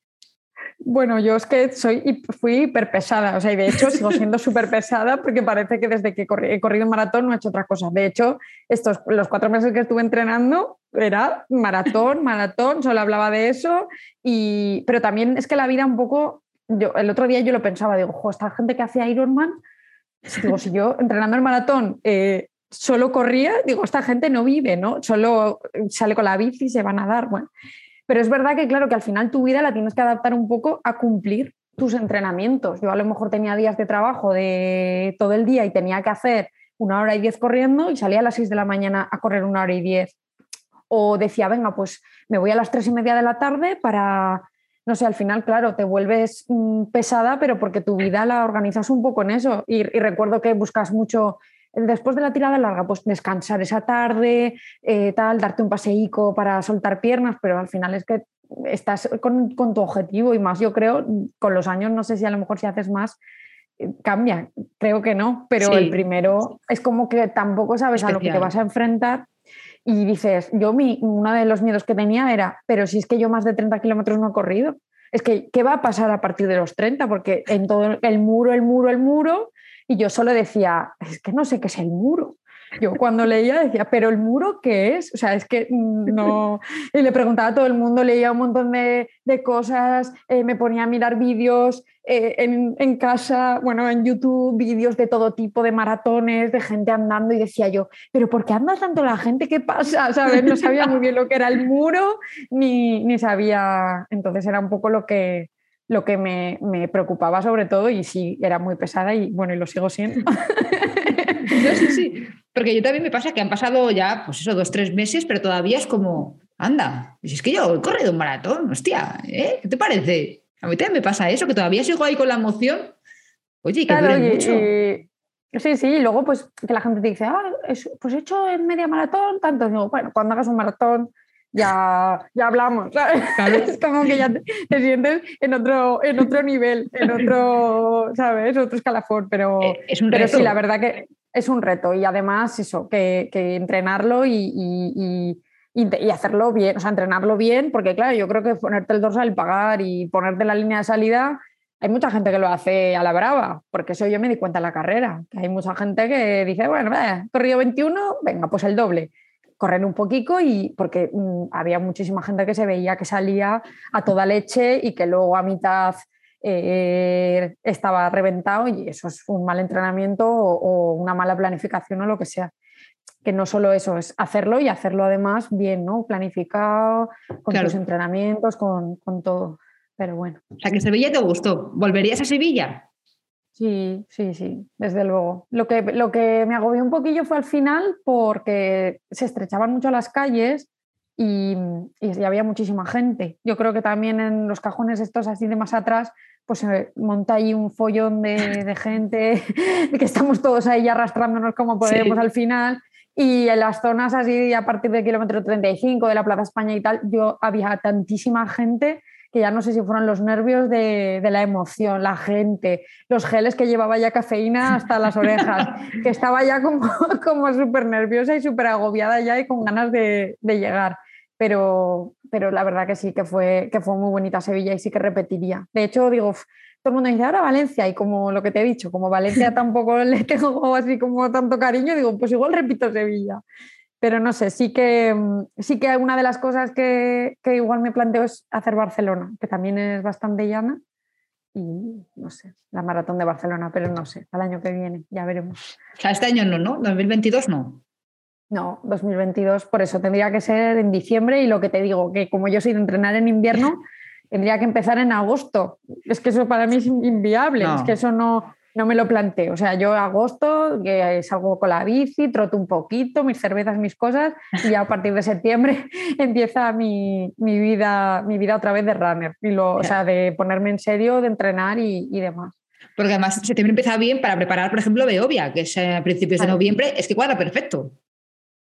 Speaker 2: Bueno, yo es que soy, fui hiper pesada, o sea, y de hecho sigo siendo súper pesada porque parece que desde que he corrido maratón no he hecho otra cosa. De hecho, estos, los cuatro meses que estuve entrenando era maratón, maratón, solo hablaba de eso, y, pero también es que la vida un poco, yo, el otro día yo lo pensaba, digo, ojo, esta gente que hace Ironman, digo, si yo entrenando el maratón eh, solo corría, digo, esta gente no vive, ¿no? Solo sale con la bici y se van a dar, bueno. Pero es verdad que, claro, que al final tu vida la tienes que adaptar un poco a cumplir tus entrenamientos. Yo a lo mejor tenía días de trabajo de todo el día y tenía que hacer una hora y diez corriendo y salía a las seis de la mañana a correr una hora y diez. O decía, venga, pues me voy a las tres y media de la tarde para, no sé, al final, claro, te vuelves mm, pesada, pero porque tu vida la organizas un poco en eso. Y, y recuerdo que buscas mucho después de la tirada larga, pues descansar esa tarde, eh, tal, darte un paseico para soltar piernas, pero al final es que estás con, tu objetivo y más, yo creo, con los años, no sé si a lo mejor si haces más, eh, cambia, creo que no, pero el primero es como que tampoco sabes a lo que te vas a enfrentar y dices, yo mi, uno de los miedos que tenía era, pero si es que yo más de 30 kilómetros no he corrido, es que, ¿qué va a pasar a partir de los 30? Porque en todo el muro, el muro, el muro, y yo solo decía, es que no sé qué es el muro. Yo cuando leía decía, pero el muro qué es? O sea, es que no... Y le preguntaba a todo el mundo, leía un montón de, cosas, eh, me ponía a mirar vídeos eh, en, casa, bueno, en YouTube, vídeos de todo tipo, de maratones, de gente andando y decía yo, pero ¿por qué anda tanto la gente? ¿Qué pasa? ¿Sabes? No sabía muy bien lo que era el muro, ni, ni sabía... Entonces era un poco lo que, lo que me, preocupaba sobre todo y sí, era muy pesada y bueno, y lo sigo siendo.
Speaker 1: sí, sí, porque yo también me pasa que han pasado ya, pues eso, dos, tres meses, pero todavía es como, anda, si es que yo he corrido un maratón, hostia, ¿eh? ¿qué te parece? A mí también me pasa eso, que todavía sigo ahí con la emoción. Oye, que claro, mucho.
Speaker 2: sí, sí, y luego pues que la gente te dice, ah, pues he hecho en media maratón, tanto. Digo, bueno, cuando hagas un maratón ya, ya hablamos, ¿sabes? Es como que ya te, sientes en otro, en otro nivel, en otro, ¿sabes? Otro escalafón, pero,
Speaker 1: eh, es un
Speaker 2: pero sí, la verdad que es un reto y además eso, que, que entrenarlo y, y, y, hacerlo bien, o sea, entrenarlo bien, porque claro, yo creo que ponerte el dorsal pagar y ponerte la línea de salida, hay mucha gente que lo hace a la brava, porque eso yo me di cuenta en la carrera, que hay mucha gente que dice, bueno, he corrido 21, venga, pues el doble correr un poquito y porque mm, había muchísima gente que se veía que salía a toda leche y que luego a mitad eh, estaba reventado y eso es un mal entrenamiento o, una mala planificación o lo que sea. Que no solo eso, es hacerlo y hacerlo además bien, ¿no? Planificado, con tus entrenamientos, con, con todo. Pero bueno.
Speaker 1: O sea, que Sevilla te gustó. ¿Volverías a Sevilla?
Speaker 2: Sí, sí, sí, desde luego. Lo que, lo que me agobió un poquillo fue al final porque se estrechaban mucho las calles y, y, había muchísima gente. Yo creo que también en los cajones estos así de más atrás, pues se monta ahí un follón de, de gente, que estamos todos ahí arrastrándonos como podemos al final. Y en las zonas así, a partir del kilómetro 35 de la Plaza España y tal, yo había tantísima gente que ya no sé si fueron los nervios de, la emoción, la gente, los geles que llevaba ya cafeína hasta las orejas, que estaba ya como, como súper nerviosa y súper agobiada ya y con ganas de, llegar. Pero, pero la verdad que sí, que fue, que fue muy bonita Sevilla y sí que repetiría. De hecho, digo, todo el mundo dice ahora Valencia y como lo que te he dicho, como Valencia tampoco le tengo así como tanto cariño, digo, pues igual repito Sevilla pero no sé, sí que, mm, sí que una de las cosas que, que, igual me planteo es hacer Barcelona, que también es bastante llana. Y no sé, la maratón de Barcelona, pero no sé, al año que viene, ya veremos.
Speaker 1: O sea, este año no, ¿no? 2022 no.
Speaker 2: No, 2022, por eso tendría que ser en diciembre y lo que te digo, que como yo soy de entrenar en invierno, tendría que empezar en agosto. Es que eso para mí es inviable, es que eso no, no me lo planteo. O sea, yo agosto, que salgo con la bici, troto un poquito, mis cervezas, mis cosas, y ya a partir de septiembre empieza mi, vida, mi vida otra vez de runner. Y lo, O sea, de ponerme en serio, de entrenar y, demás.
Speaker 1: Porque además septiembre empieza bien para preparar, por ejemplo, Beovia, que es a principios de noviembre, es que cuadra perfecto.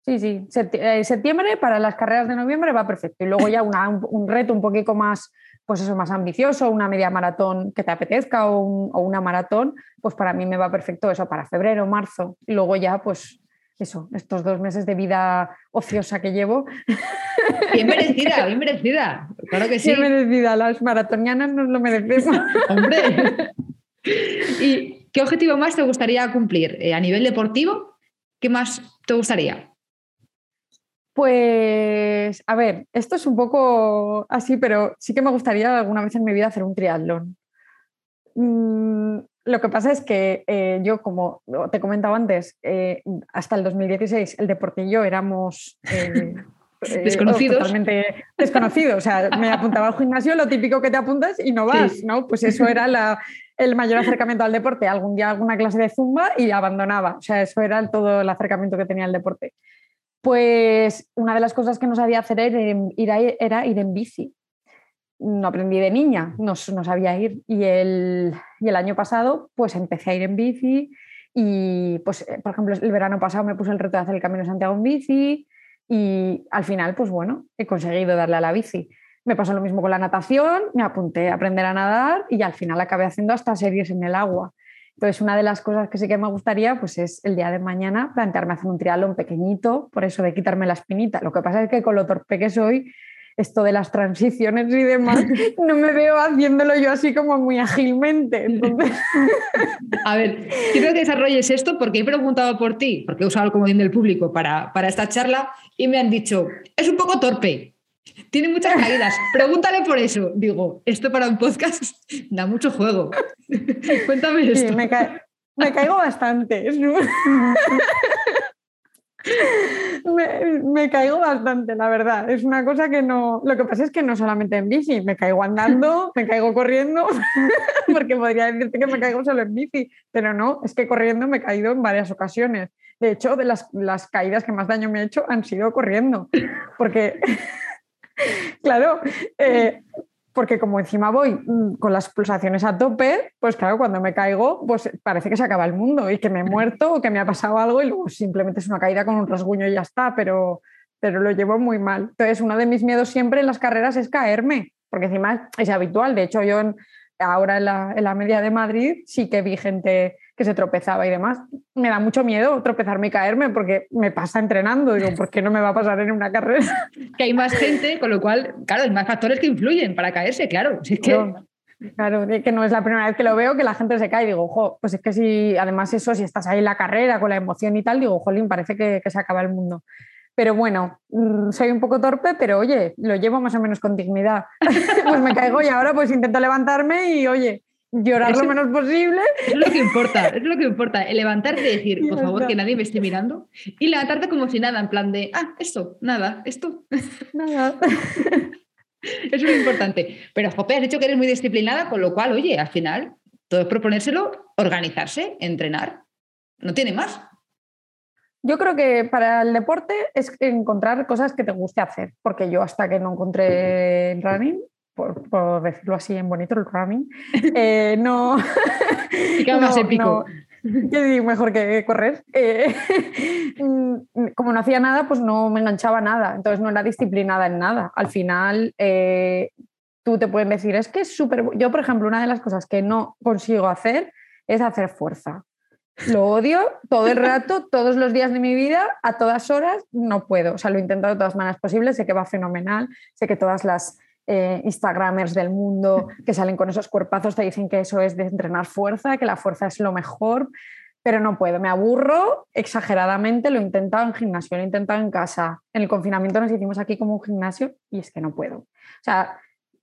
Speaker 2: Sí, sí, eh, septiembre para las carreras de noviembre va perfecto. Y luego ya un, reto un poquito más, pues eso, más ambicioso, una media maratón que te apetezca o, una maratón, pues para mí me va perfecto eso para febrero, marzo. Y luego ya, pues eso, estos dos meses de vida ociosa que llevo.
Speaker 1: Bien merecida, bien merecida. Claro que sí.
Speaker 2: Bien merecida, las maratonianas nos lo merecemos.
Speaker 1: Hombre. ¿Y qué objetivo más te gustaría cumplir? Eh, a nivel deportivo, ¿qué más te gustaría?
Speaker 2: Pues, a ver, esto es un poco así, pero sí que me gustaría alguna vez en mi vida hacer un triatlón. Mm, lo que pasa es que eh, yo, como te comentaba antes, eh, hasta el 2016 el deporte y yo éramos
Speaker 1: eh, desconocidos.
Speaker 2: Totalmente desconocidos. O sea, me apuntaba al gimnasio, lo típico que te apuntas y no vas, ¿no? Pues eso era el mayor acercamiento al deporte. Algún día alguna clase de zumba y abandonaba. O sea, eso era todo el acercamiento que tenía al deporte. Pues una de las cosas que no sabía hacer era ir, en bici. No aprendí de niña, no, sabía ir. Y el, el, año pasado, pues empecé a ir en bici. Y, pues, eh, por ejemplo, el verano pasado me puse el reto de hacer el Camino de Santiago en bici. Y al final, pues bueno, he conseguido darle a la bici. Me pasó lo mismo con la natación, me apunté a aprender a nadar y al final acabé haciendo hasta series en el agua. Entonces, una de las cosas que sí que me gustaría pues es el día de mañana plantearme hacer un triatlón pequeñito, por eso de quitarme la espinita. Lo que pasa es que con lo torpe que soy, esto de las transiciones y demás, no me veo haciéndolo yo así como muy ágilmente.
Speaker 1: A ver, quiero que desarrolles esto porque he preguntado por ti, porque he usado el comodín del público para, para esta charla y me han dicho, es un poco torpe. Tiene muchas caídas. Pregúntale por eso. Digo, esto para un podcast da mucho juego. Cuéntame esto.
Speaker 2: me, caigo bastante. me, caigo bastante, la verdad. Es una cosa que no. Lo que pasa es que no solamente en bici, me caigo andando, me caigo corriendo, porque podría decirte que me caigo solo en bici, pero no, es que corriendo me he caído en varias ocasiones. De hecho, de las, las caídas que más daño me he hecho han sido corriendo, porque claro, eh, porque como encima voy mm, con las pulsaciones a tope, pues claro, cuando me caigo, pues parece que se acaba el mundo y que me he muerto o que me ha pasado algo y luego simplemente es una caída con un rasguño y ya está, pero, pero lo llevo muy mal. Entonces, uno de mis miedos siempre en las carreras es caerme, porque encima es habitual. De hecho, yo ahora en la, en la media de Madrid sí que vi gente que se tropezaba y demás. Me da mucho miedo tropezarme y caerme porque me pasa entrenando. Digo, ¿por qué no me va a pasar en una carrera?
Speaker 1: Que hay más gente, con lo cual, claro, hay más factores que influyen para caerse, claro. es que...
Speaker 2: Claro, que no es la primera vez que lo veo que la gente se cae. Digo, ojo, pues es que si, además eso, si estás ahí en la carrera con la emoción y tal, digo, jolín, parece que, que se acaba el mundo. Pero bueno, mm, soy un poco torpe, pero oye, lo llevo más o menos con dignidad. pues me caigo y ahora pues intento levantarme y oye, llorar lo menos posible.
Speaker 1: Es lo que importa, es lo que importa. El levantarte y decir, por favor, que nadie me esté mirando. Y levantarte como si nada, en plan de, ah, esto, nada, esto.
Speaker 2: Nada.
Speaker 1: es muy importante. Pero, Jope, has dicho que eres muy disciplinada, con lo cual, oye, al final, todo es proponérselo, organizarse, entrenar. No tiene más.
Speaker 2: Yo creo que para el deporte es encontrar cosas que te guste hacer, porque yo hasta que no encontré running por, decirlo así en bonito, el running, eh, no...
Speaker 1: Y más épico.
Speaker 2: mejor que correr. Eh, como no hacía nada, pues no me enganchaba nada, entonces no era disciplinada en nada. Al final, eh, tú te pueden decir, es que es súper... Yo, por ejemplo, una de las cosas que no consigo hacer es hacer fuerza. Lo odio todo el rato, todos los días de mi vida, a todas horas, no puedo. O sea, lo he intentado de todas maneras posibles, sé que va fenomenal, sé que todas las eh, Instagramers del mundo que salen con esos cuerpazos te dicen que eso es de entrenar fuerza, que la fuerza es lo mejor, pero no puedo, me aburro exageradamente, lo he intentado en gimnasio, lo he intentado en casa, en el confinamiento nos hicimos aquí como un gimnasio y es que no puedo. O sea,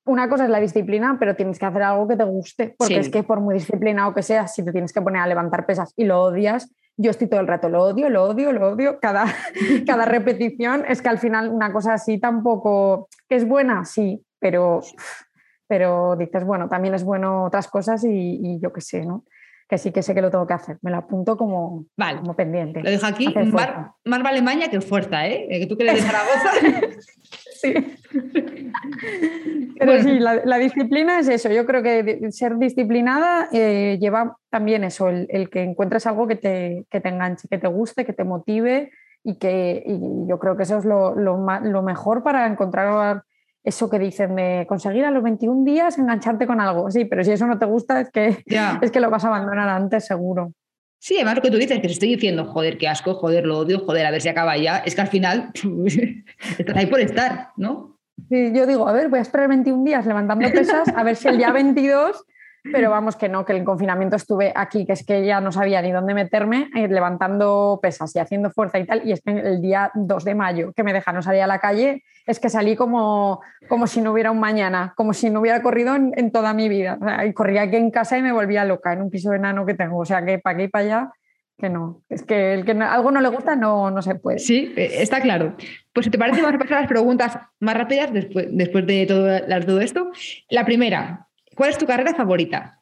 Speaker 2: una cosa es la disciplina, pero tienes que hacer algo que te guste, porque es que por muy disciplinado que seas, si te tienes que poner a levantar pesas y lo odias, yo estoy todo el rato, lo odio, lo odio, lo odio, cada, cada repetición es que al final una cosa así tampoco, que es buena, sí, pero, pero dices, bueno, también es bueno otras cosas y, yo qué sé, ¿no? Que sí que sé que lo tengo que hacer. Me lo apunto como,
Speaker 1: vale.
Speaker 2: como pendiente.
Speaker 1: Lo dejo aquí. Más, vale maña que fuerza, ¿eh? Que tú que eres de Zaragoza.
Speaker 2: sí. Pero sí, la, disciplina es eso. Yo creo que ser disciplinada eh, lleva también eso, el, que encuentres algo que te, que te enganche, que te guste, que te motive y que y yo creo que eso es lo, lo, lo mejor para encontrar eso que dicen de conseguir a los 21 días engancharte con algo. Sí, pero si eso no te gusta es que, es que lo vas a abandonar antes seguro.
Speaker 1: Sí, además lo que tú dices, que se estoy diciendo, joder, qué asco, joder, lo odio, joder, a ver si acaba ya, es que al final estás ahí por estar, ¿no?
Speaker 2: Sí, yo digo, a ver, voy a esperar 21 días levantando pesas, a ver si el día 22 pero vamos que no, que el confinamiento estuve aquí, que es que ya no sabía ni dónde meterme, eh, levantando pesas y haciendo fuerza y tal, y es que el día 2 de mayo que me dejaron salir a la calle, es que salí como, como si no hubiera un mañana, como si no hubiera corrido en, toda mi vida. y corría aquí en casa y me volvía loca en un piso enano que tengo, o sea que para aquí y para allá que no. Es que el que algo no le gusta no, no se puede.
Speaker 1: Sí, eh, está claro. Pues si te parece, vamos a pasar a las preguntas más rápidas después, después de todo, todo esto. La primera, ¿cuál es tu carrera favorita?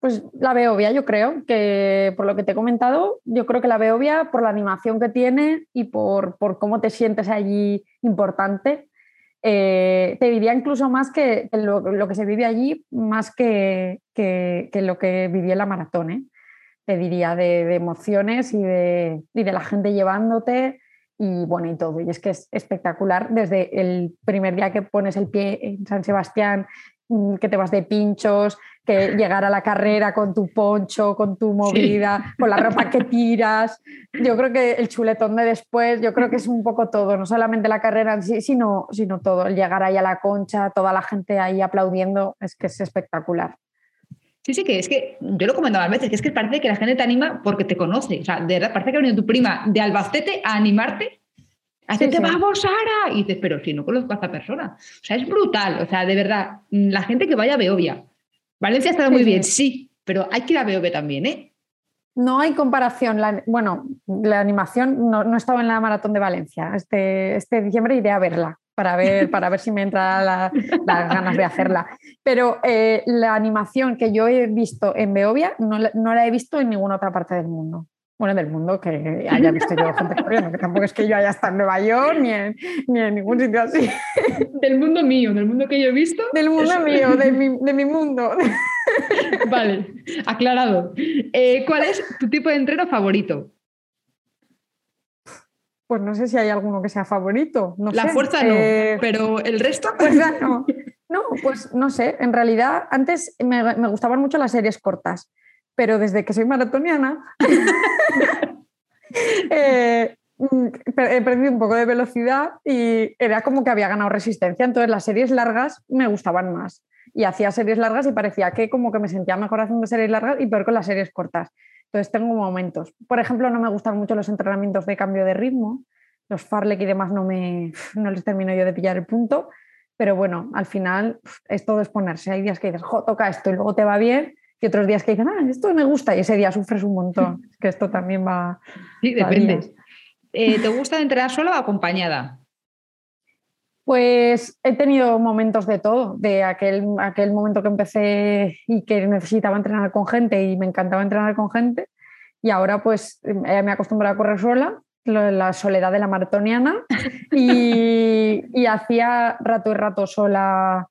Speaker 2: Pues la veo obvia, yo creo, que por lo que te he comentado, yo creo que la veo obvia por la animación que tiene y por, por cómo te sientes allí importante. Eh, te diría incluso más que, lo, que se vive allí, más que, que, lo que viví en la maratón. ¿eh? te diría, de, emociones y de, de, la gente llevándote y bueno, y todo. Y es que es espectacular desde el primer día que pones el pie en San Sebastián, que te vas de pinchos, que llegar a la carrera con tu poncho, con tu movida, con la ropa que tiras. Yo creo que el chuletón de después, yo creo que es un poco todo, no solamente la carrera en sí, sino, sino todo. El llegar ahí a la concha, toda la gente ahí aplaudiendo, es que es espectacular.
Speaker 1: Sí, sí, que es que yo lo comentaba a veces, que es que parece que la gente te anima porque te conoce. O sea, de verdad, parece que ha venido tu prima de Albacete a animarte. A decirte, vamos, Sara. Y dices, pero si no conozco a esta persona. O sea, es brutal. O sea, de verdad, la gente que vaya a Beovia. Valencia estado muy bien, sí, pero hay que ir a Beovia también, ¿eh?
Speaker 2: No hay comparación. bueno, la animación no, no he estado en la maratón de Valencia. Este, este diciembre iré a verla para ver, para ver si me entra las ganas de hacerla. Pero eh, la animación que yo he visto en Beovia no, no, la he visto en ninguna otra parte del mundo. Bueno, del mundo que haya visto yo gente corriendo, que tampoco es que yo haya estado en Nueva York ni en, ni en ningún sitio así.
Speaker 1: Del mundo mío, del mundo que yo he visto.
Speaker 2: Del mundo mío, de mi, de mi, mundo.
Speaker 1: Vale, aclarado. Eh, ¿Cuál es tu tipo de entreno favorito?
Speaker 2: pues no sé si hay alguno que sea favorito.
Speaker 1: la fuerza no, eh, pero el resto.
Speaker 2: no. no. pues no sé. En realidad, antes me, gustaban mucho las series cortas, pero desde que soy maratoniana eh, mm, he perdido un poco de velocidad y era como que había ganado resistencia. Entonces las series largas me gustaban más. Y hacía series largas y parecía que como que me sentía mejor haciendo series largas y peor con las series cortas. Entonces tengo momentos. Por ejemplo, no me gustan mucho los entrenamientos de cambio de ritmo. Los Farlek y demás no, me, no les termino yo de pillar el punto. Pero bueno, al final es todo exponerse. Hay días que dices, jo, toca esto y luego te va bien. Y otros días que dicen, ah, esto me gusta. Y ese día sufres un montón. Es que esto también va.
Speaker 1: Sí, depende. Eh, ¿Te gusta entrenar sola o acompañada?
Speaker 2: Pues he tenido momentos de todo, de aquel, aquel momento que empecé y que necesitaba entrenar con gente y me encantaba entrenar con gente. Y ahora pues eh, me acostumbrado a correr sola, la soledad de la maratoniana, y, y hacía rato y rato sola.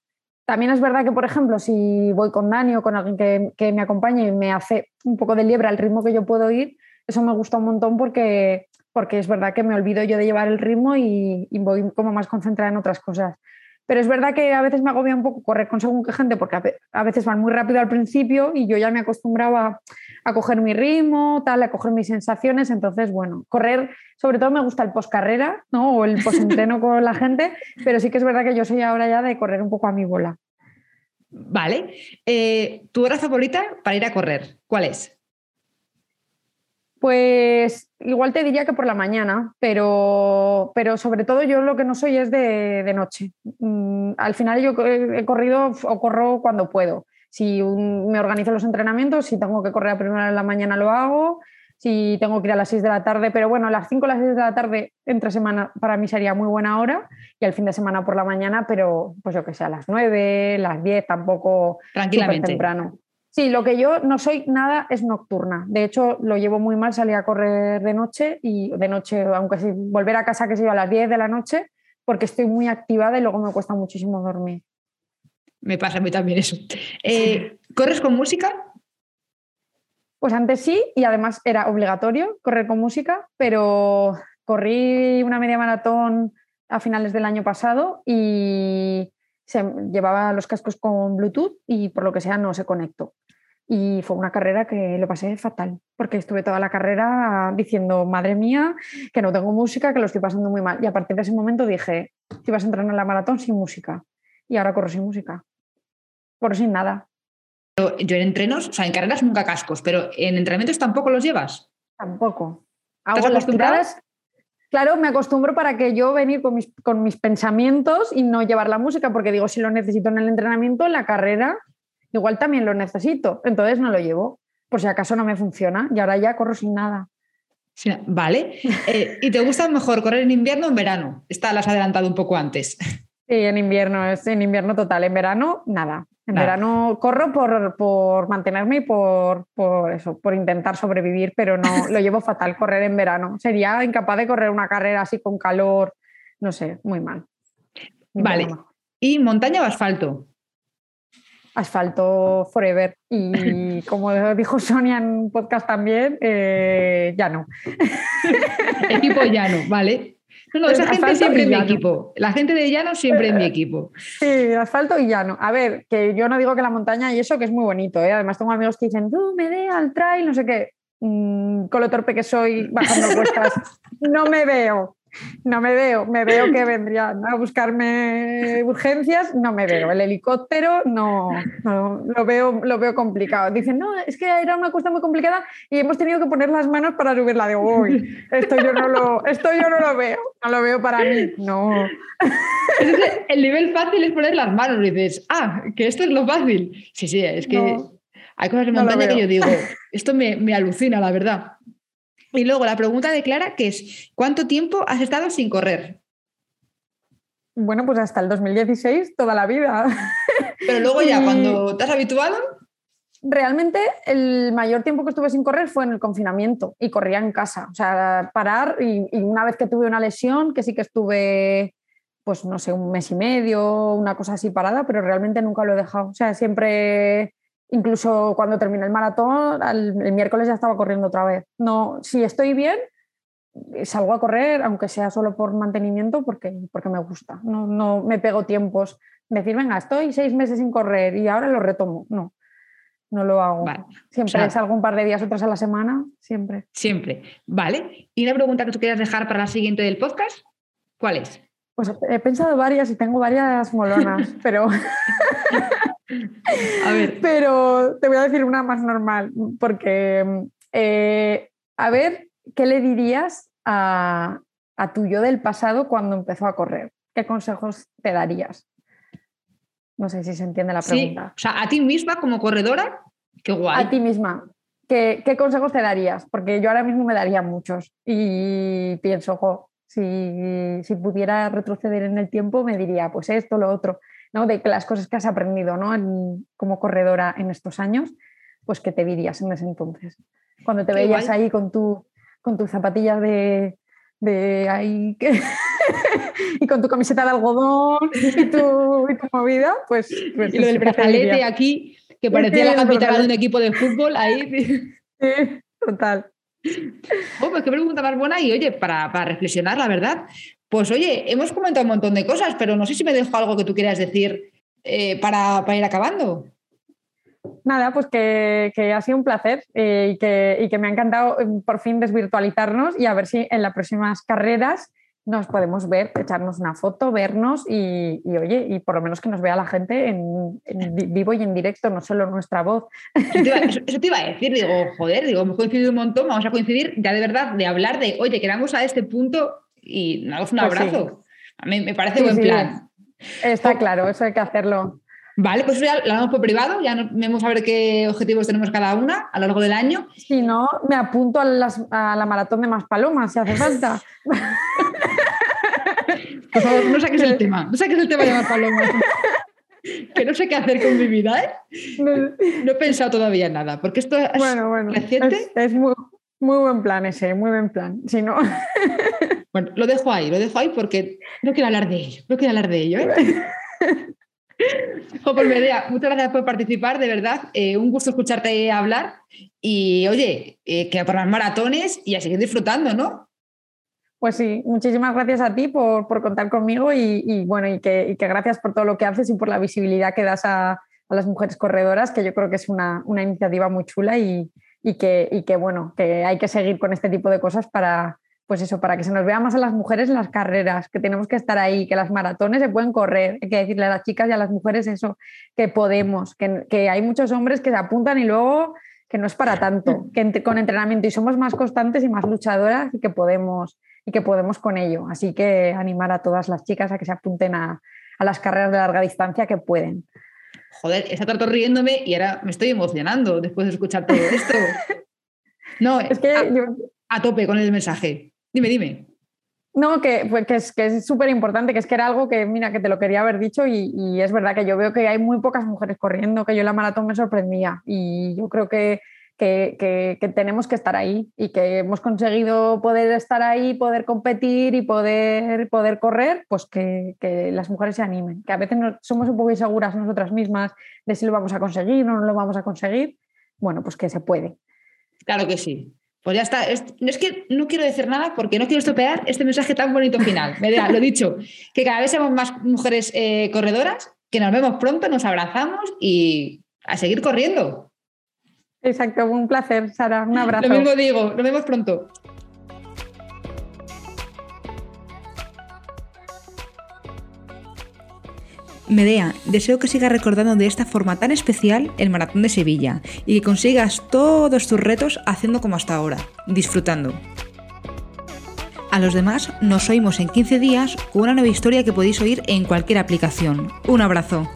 Speaker 2: También es verdad que, por ejemplo, si voy con Dani o con alguien que, me acompañe y me hace un poco de liebre al ritmo que yo puedo ir, eso me gusta un montón porque porque es verdad que me olvido yo de llevar el ritmo y, voy como más concentrada en otras cosas. Pero es verdad que a veces me agobia un poco correr con según qué gente, porque a veces van muy rápido al principio y yo ya me acostumbraba a coger mi ritmo, tal, a coger mis sensaciones. Entonces, bueno, correr, sobre todo me gusta el post-carrera ¿no? o el post-entreno con la gente, pero sí que es verdad que yo soy ahora ya de correr un poco a mi bola.
Speaker 1: Vale. Eh, ¿Tu hora favorita para ir a correr? ¿Cuál es?
Speaker 2: Pues igual te diría que por la mañana, pero, pero sobre todo yo lo que no soy es de, noche. Mm, al final yo he corrido o corro cuando puedo. Si me organizo los entrenamientos, si tengo que correr a primera de la mañana lo hago, si tengo que ir a las 6 de la tarde, pero bueno, a las 5 o las 6 de la tarde entre semana para mí sería muy buena hora y al fin de semana por la mañana, pero pues yo que sé, a las 9, las 10 tampoco
Speaker 1: Tranquilamente.
Speaker 2: temprano. Sí, lo que yo no soy nada es nocturna. De hecho, lo llevo muy mal salir a correr de noche y de noche, aunque si volver a casa que se iba a las 10 de la noche, porque estoy muy activada y luego me cuesta muchísimo dormir.
Speaker 1: Me pasa a mí también eso. Eh, ¿Corres con música?
Speaker 2: Pues antes sí, y además era obligatorio correr con música, pero corrí una media maratón a finales del año pasado y se llevaba los cascos con Bluetooth y por lo que sea no se conectó. Y fue una carrera que lo pasé fatal, porque estuve toda la carrera diciendo, madre mía, que no tengo música, que lo estoy pasando muy mal. Y a partir de ese momento dije, que ibas a entrar en la maratón sin música. Y ahora corro sin música. Corro sin nada.
Speaker 1: Yo en entrenos, o sea, en carreras nunca cascos, pero en entrenamientos tampoco los llevas.
Speaker 2: Tampoco. Hago las tiradas. Claro, me acostumbro para que yo venir con mis, con mis pensamientos y no llevar la música, porque digo, si lo necesito en el entrenamiento, en la carrera, igual también lo necesito, entonces no lo llevo, por si acaso no me funciona y ahora ya corro sin nada.
Speaker 1: vale. Eh, ¿Y te gusta mejor correr en invierno o en verano? Esta la has adelantado un poco antes.
Speaker 2: Sí, en invierno, es en invierno total. En verano, nada. En verano corro por, por mantenerme y por, por, eso, por intentar sobrevivir, pero no lo llevo fatal correr en verano. Sería incapaz de correr una carrera así con calor, no sé, muy mal.
Speaker 1: Vale. ¿Y montaña o asfalto?
Speaker 2: asfalto forever. Y como dijo Sonia en un podcast también, eh, ya no.
Speaker 1: Equipo llano, vale. No, no, esa gente siempre en mi equipo. La gente de llano siempre en mi equipo.
Speaker 2: Sí, asfalto y llano. A ver, que yo no digo que la montaña y eso, que es muy bonito. ¿eh? Además, tengo amigos que dicen, tú me dé al trail, no sé qué. Mm, con lo torpe que soy bajando cuestas, no me veo. No me veo, me veo que vendrían a buscarme urgencias, no me veo. El helicóptero no, lo, veo, lo veo complicado. Dicen, no, es que era una cuesta muy complicada y hemos tenido que poner las manos para subirla. de uy, esto yo no lo, esto yo no lo veo, no lo veo para mí, no.
Speaker 1: el nivel fácil es poner las manos y dices, ah, que esto es lo fácil. Sí, sí, es que hay cosas de montaña que yo digo, esto me, me alucina, la verdad. Y luego la pregunta de Clara, que es, ¿cuánto tiempo has estado sin correr?
Speaker 2: Bueno, pues hasta el 2016, toda la vida.
Speaker 1: Pero luego ya, cuando te has habituado...
Speaker 2: Realmente el mayor tiempo que estuve sin correr fue en el confinamiento y corría en casa. O sea, parar y, y una vez que tuve una lesión, que sí que estuve, pues no sé, un mes y medio, una cosa así parada, pero realmente nunca lo he dejado. O sea, siempre Incluso cuando terminé el maratón, el miércoles ya estaba corriendo otra vez. No, si estoy bien, salgo a correr, aunque sea solo por mantenimiento, porque, porque me gusta. No, no me pego tiempos. Decir, venga, estoy seis meses sin correr y ahora lo retomo. No, no lo hago. Siempre salgo un par de días, otras a la semana, siempre.
Speaker 1: Siempre. Vale. ¿Y una pregunta que tú quieras dejar para la siguiente del podcast? ¿Cuál es?
Speaker 2: Pues he pensado varias y tengo varias molonas, pero. a ver. Pero te voy a decir una más normal, porque. Eh, a ver, ¿qué le dirías a, a tu yo del pasado cuando empezó a correr? ¿Qué consejos te darías? No sé si se entiende la pregunta.
Speaker 1: o sea, a ti misma como corredora, qué guay.
Speaker 2: A ti misma. ¿Qué, ¿Qué, consejos te darías? Porque yo ahora mismo me daría muchos y pienso, ojo, si, pudiera retroceder en el tiempo, me diría, pues esto, lo otro, ¿no? De las cosas que has aprendido, ¿no? como corredora en estos años, pues que te dirías en ese entonces. Cuando te veías ahí con tu, con tus zapatillas de, de ahí y con tu camiseta de algodón y tu, movida, pues, pues,
Speaker 1: y lo del brazalete aquí, que parecía la capitana de un equipo de fútbol ahí.
Speaker 2: Sí, total.
Speaker 1: Oh, pues qué pregunta más buena y oye, para, reflexionar, la verdad. Pues oye, hemos comentado un montón de cosas, pero no sé si me dejo algo que tú quieras decir eh, para, ir acabando.
Speaker 2: Nada, pues que, ha sido un placer eh, y, que, y, que, me ha encantado em, por fin desvirtualizarnos y a ver si en las próximas carreras nos podemos ver, echarnos una foto, vernos y, oye, y por lo menos que nos vea la gente en, vivo y en directo, no solo nuestra voz.
Speaker 1: Eso te, iba, a decir, digo, joder, digo, hemos coincidido un montón, vamos a coincidir ya de verdad, de hablar de, oye, quedamos a este punto y damos un pues abrazo. A mí me parece buen plan.
Speaker 2: Está claro, eso hay que hacerlo.
Speaker 1: Vale, pues ya lo hablamos por privado, ya vemos a ver qué objetivos tenemos cada una a lo largo del año.
Speaker 2: Si no, me apunto a, a la maratón de más palomas si hace falta.
Speaker 1: Por favor, no saques el tema, no saques el tema de más palomas. que no sé qué hacer con mi vida, ¿eh? No, he pensado todavía en nada, porque esto es
Speaker 2: bueno, bueno, reciente. Es, muy, muy, buen plan ese, muy buen plan. Si no...
Speaker 1: bueno, lo dejo ahí, lo dejo ahí porque no quiero hablar de ello, no quiero hablar de ello, ¿eh? Medea, muchas gracias por participar, de verdad. Eh, un gusto escucharte hablar. Y oye, eh, que por las maratones y a seguir disfrutando, ¿no?
Speaker 2: Pues sí, muchísimas gracias a ti por, contar conmigo y, bueno, y que, gracias por todo lo que haces y por la visibilidad que das a, a las mujeres corredoras, que yo creo que es una, iniciativa muy chula y, que, que, bueno, que hay que seguir con este tipo de cosas para, pues eso, para que se nos vea más a las mujeres en las carreras, que tenemos que estar ahí, que las maratones se pueden correr, hay que decirle a las chicas y a las mujeres eso, que podemos, que, que hay muchos hombres que se apuntan y luego que no es para tanto, que con entrenamiento y somos más constantes y más luchadoras y que podemos y que podemos con ello. Así que animar a todas las chicas a que se apunten a, las carreras de larga distancia que pueden.
Speaker 1: Joder, está trato riéndome y ahora me estoy emocionando después de escuchar todo esto. No, es que a, tope con el mensaje. Dime, dime.
Speaker 2: No, que, pues, que es súper importante, que es que era algo que, mira, que te lo quería haber dicho y, y, es verdad que yo veo que hay muy pocas mujeres corriendo, que yo en la maratón me sorprendía y yo creo que que, tenemos que estar ahí y que hemos conseguido poder estar ahí, poder competir y poder, poder correr, pues que, las mujeres se animen, que a veces somos un poco inseguras nosotras mismas de si lo vamos a conseguir o no lo vamos a conseguir, bueno, pues que se puede.
Speaker 1: Claro que sí. Pues ya está. Es, es que no quiero decir nada porque no quiero estropear este mensaje tan bonito final. Me da, lo dicho, que cada vez somos más mujeres eh, corredoras, que nos vemos pronto, nos abrazamos y a seguir corriendo.
Speaker 2: Exacto, un placer, Sara. Un abrazo.
Speaker 1: Lo mismo digo, nos vemos pronto. Medea, deseo que sigas recordando de esta forma tan especial el Maratón de Sevilla y que consigas todos tus retos haciendo como hasta ahora, disfrutando. A los demás nos oímos en 15 días con una nueva historia que podéis oír en cualquier aplicación. Un abrazo.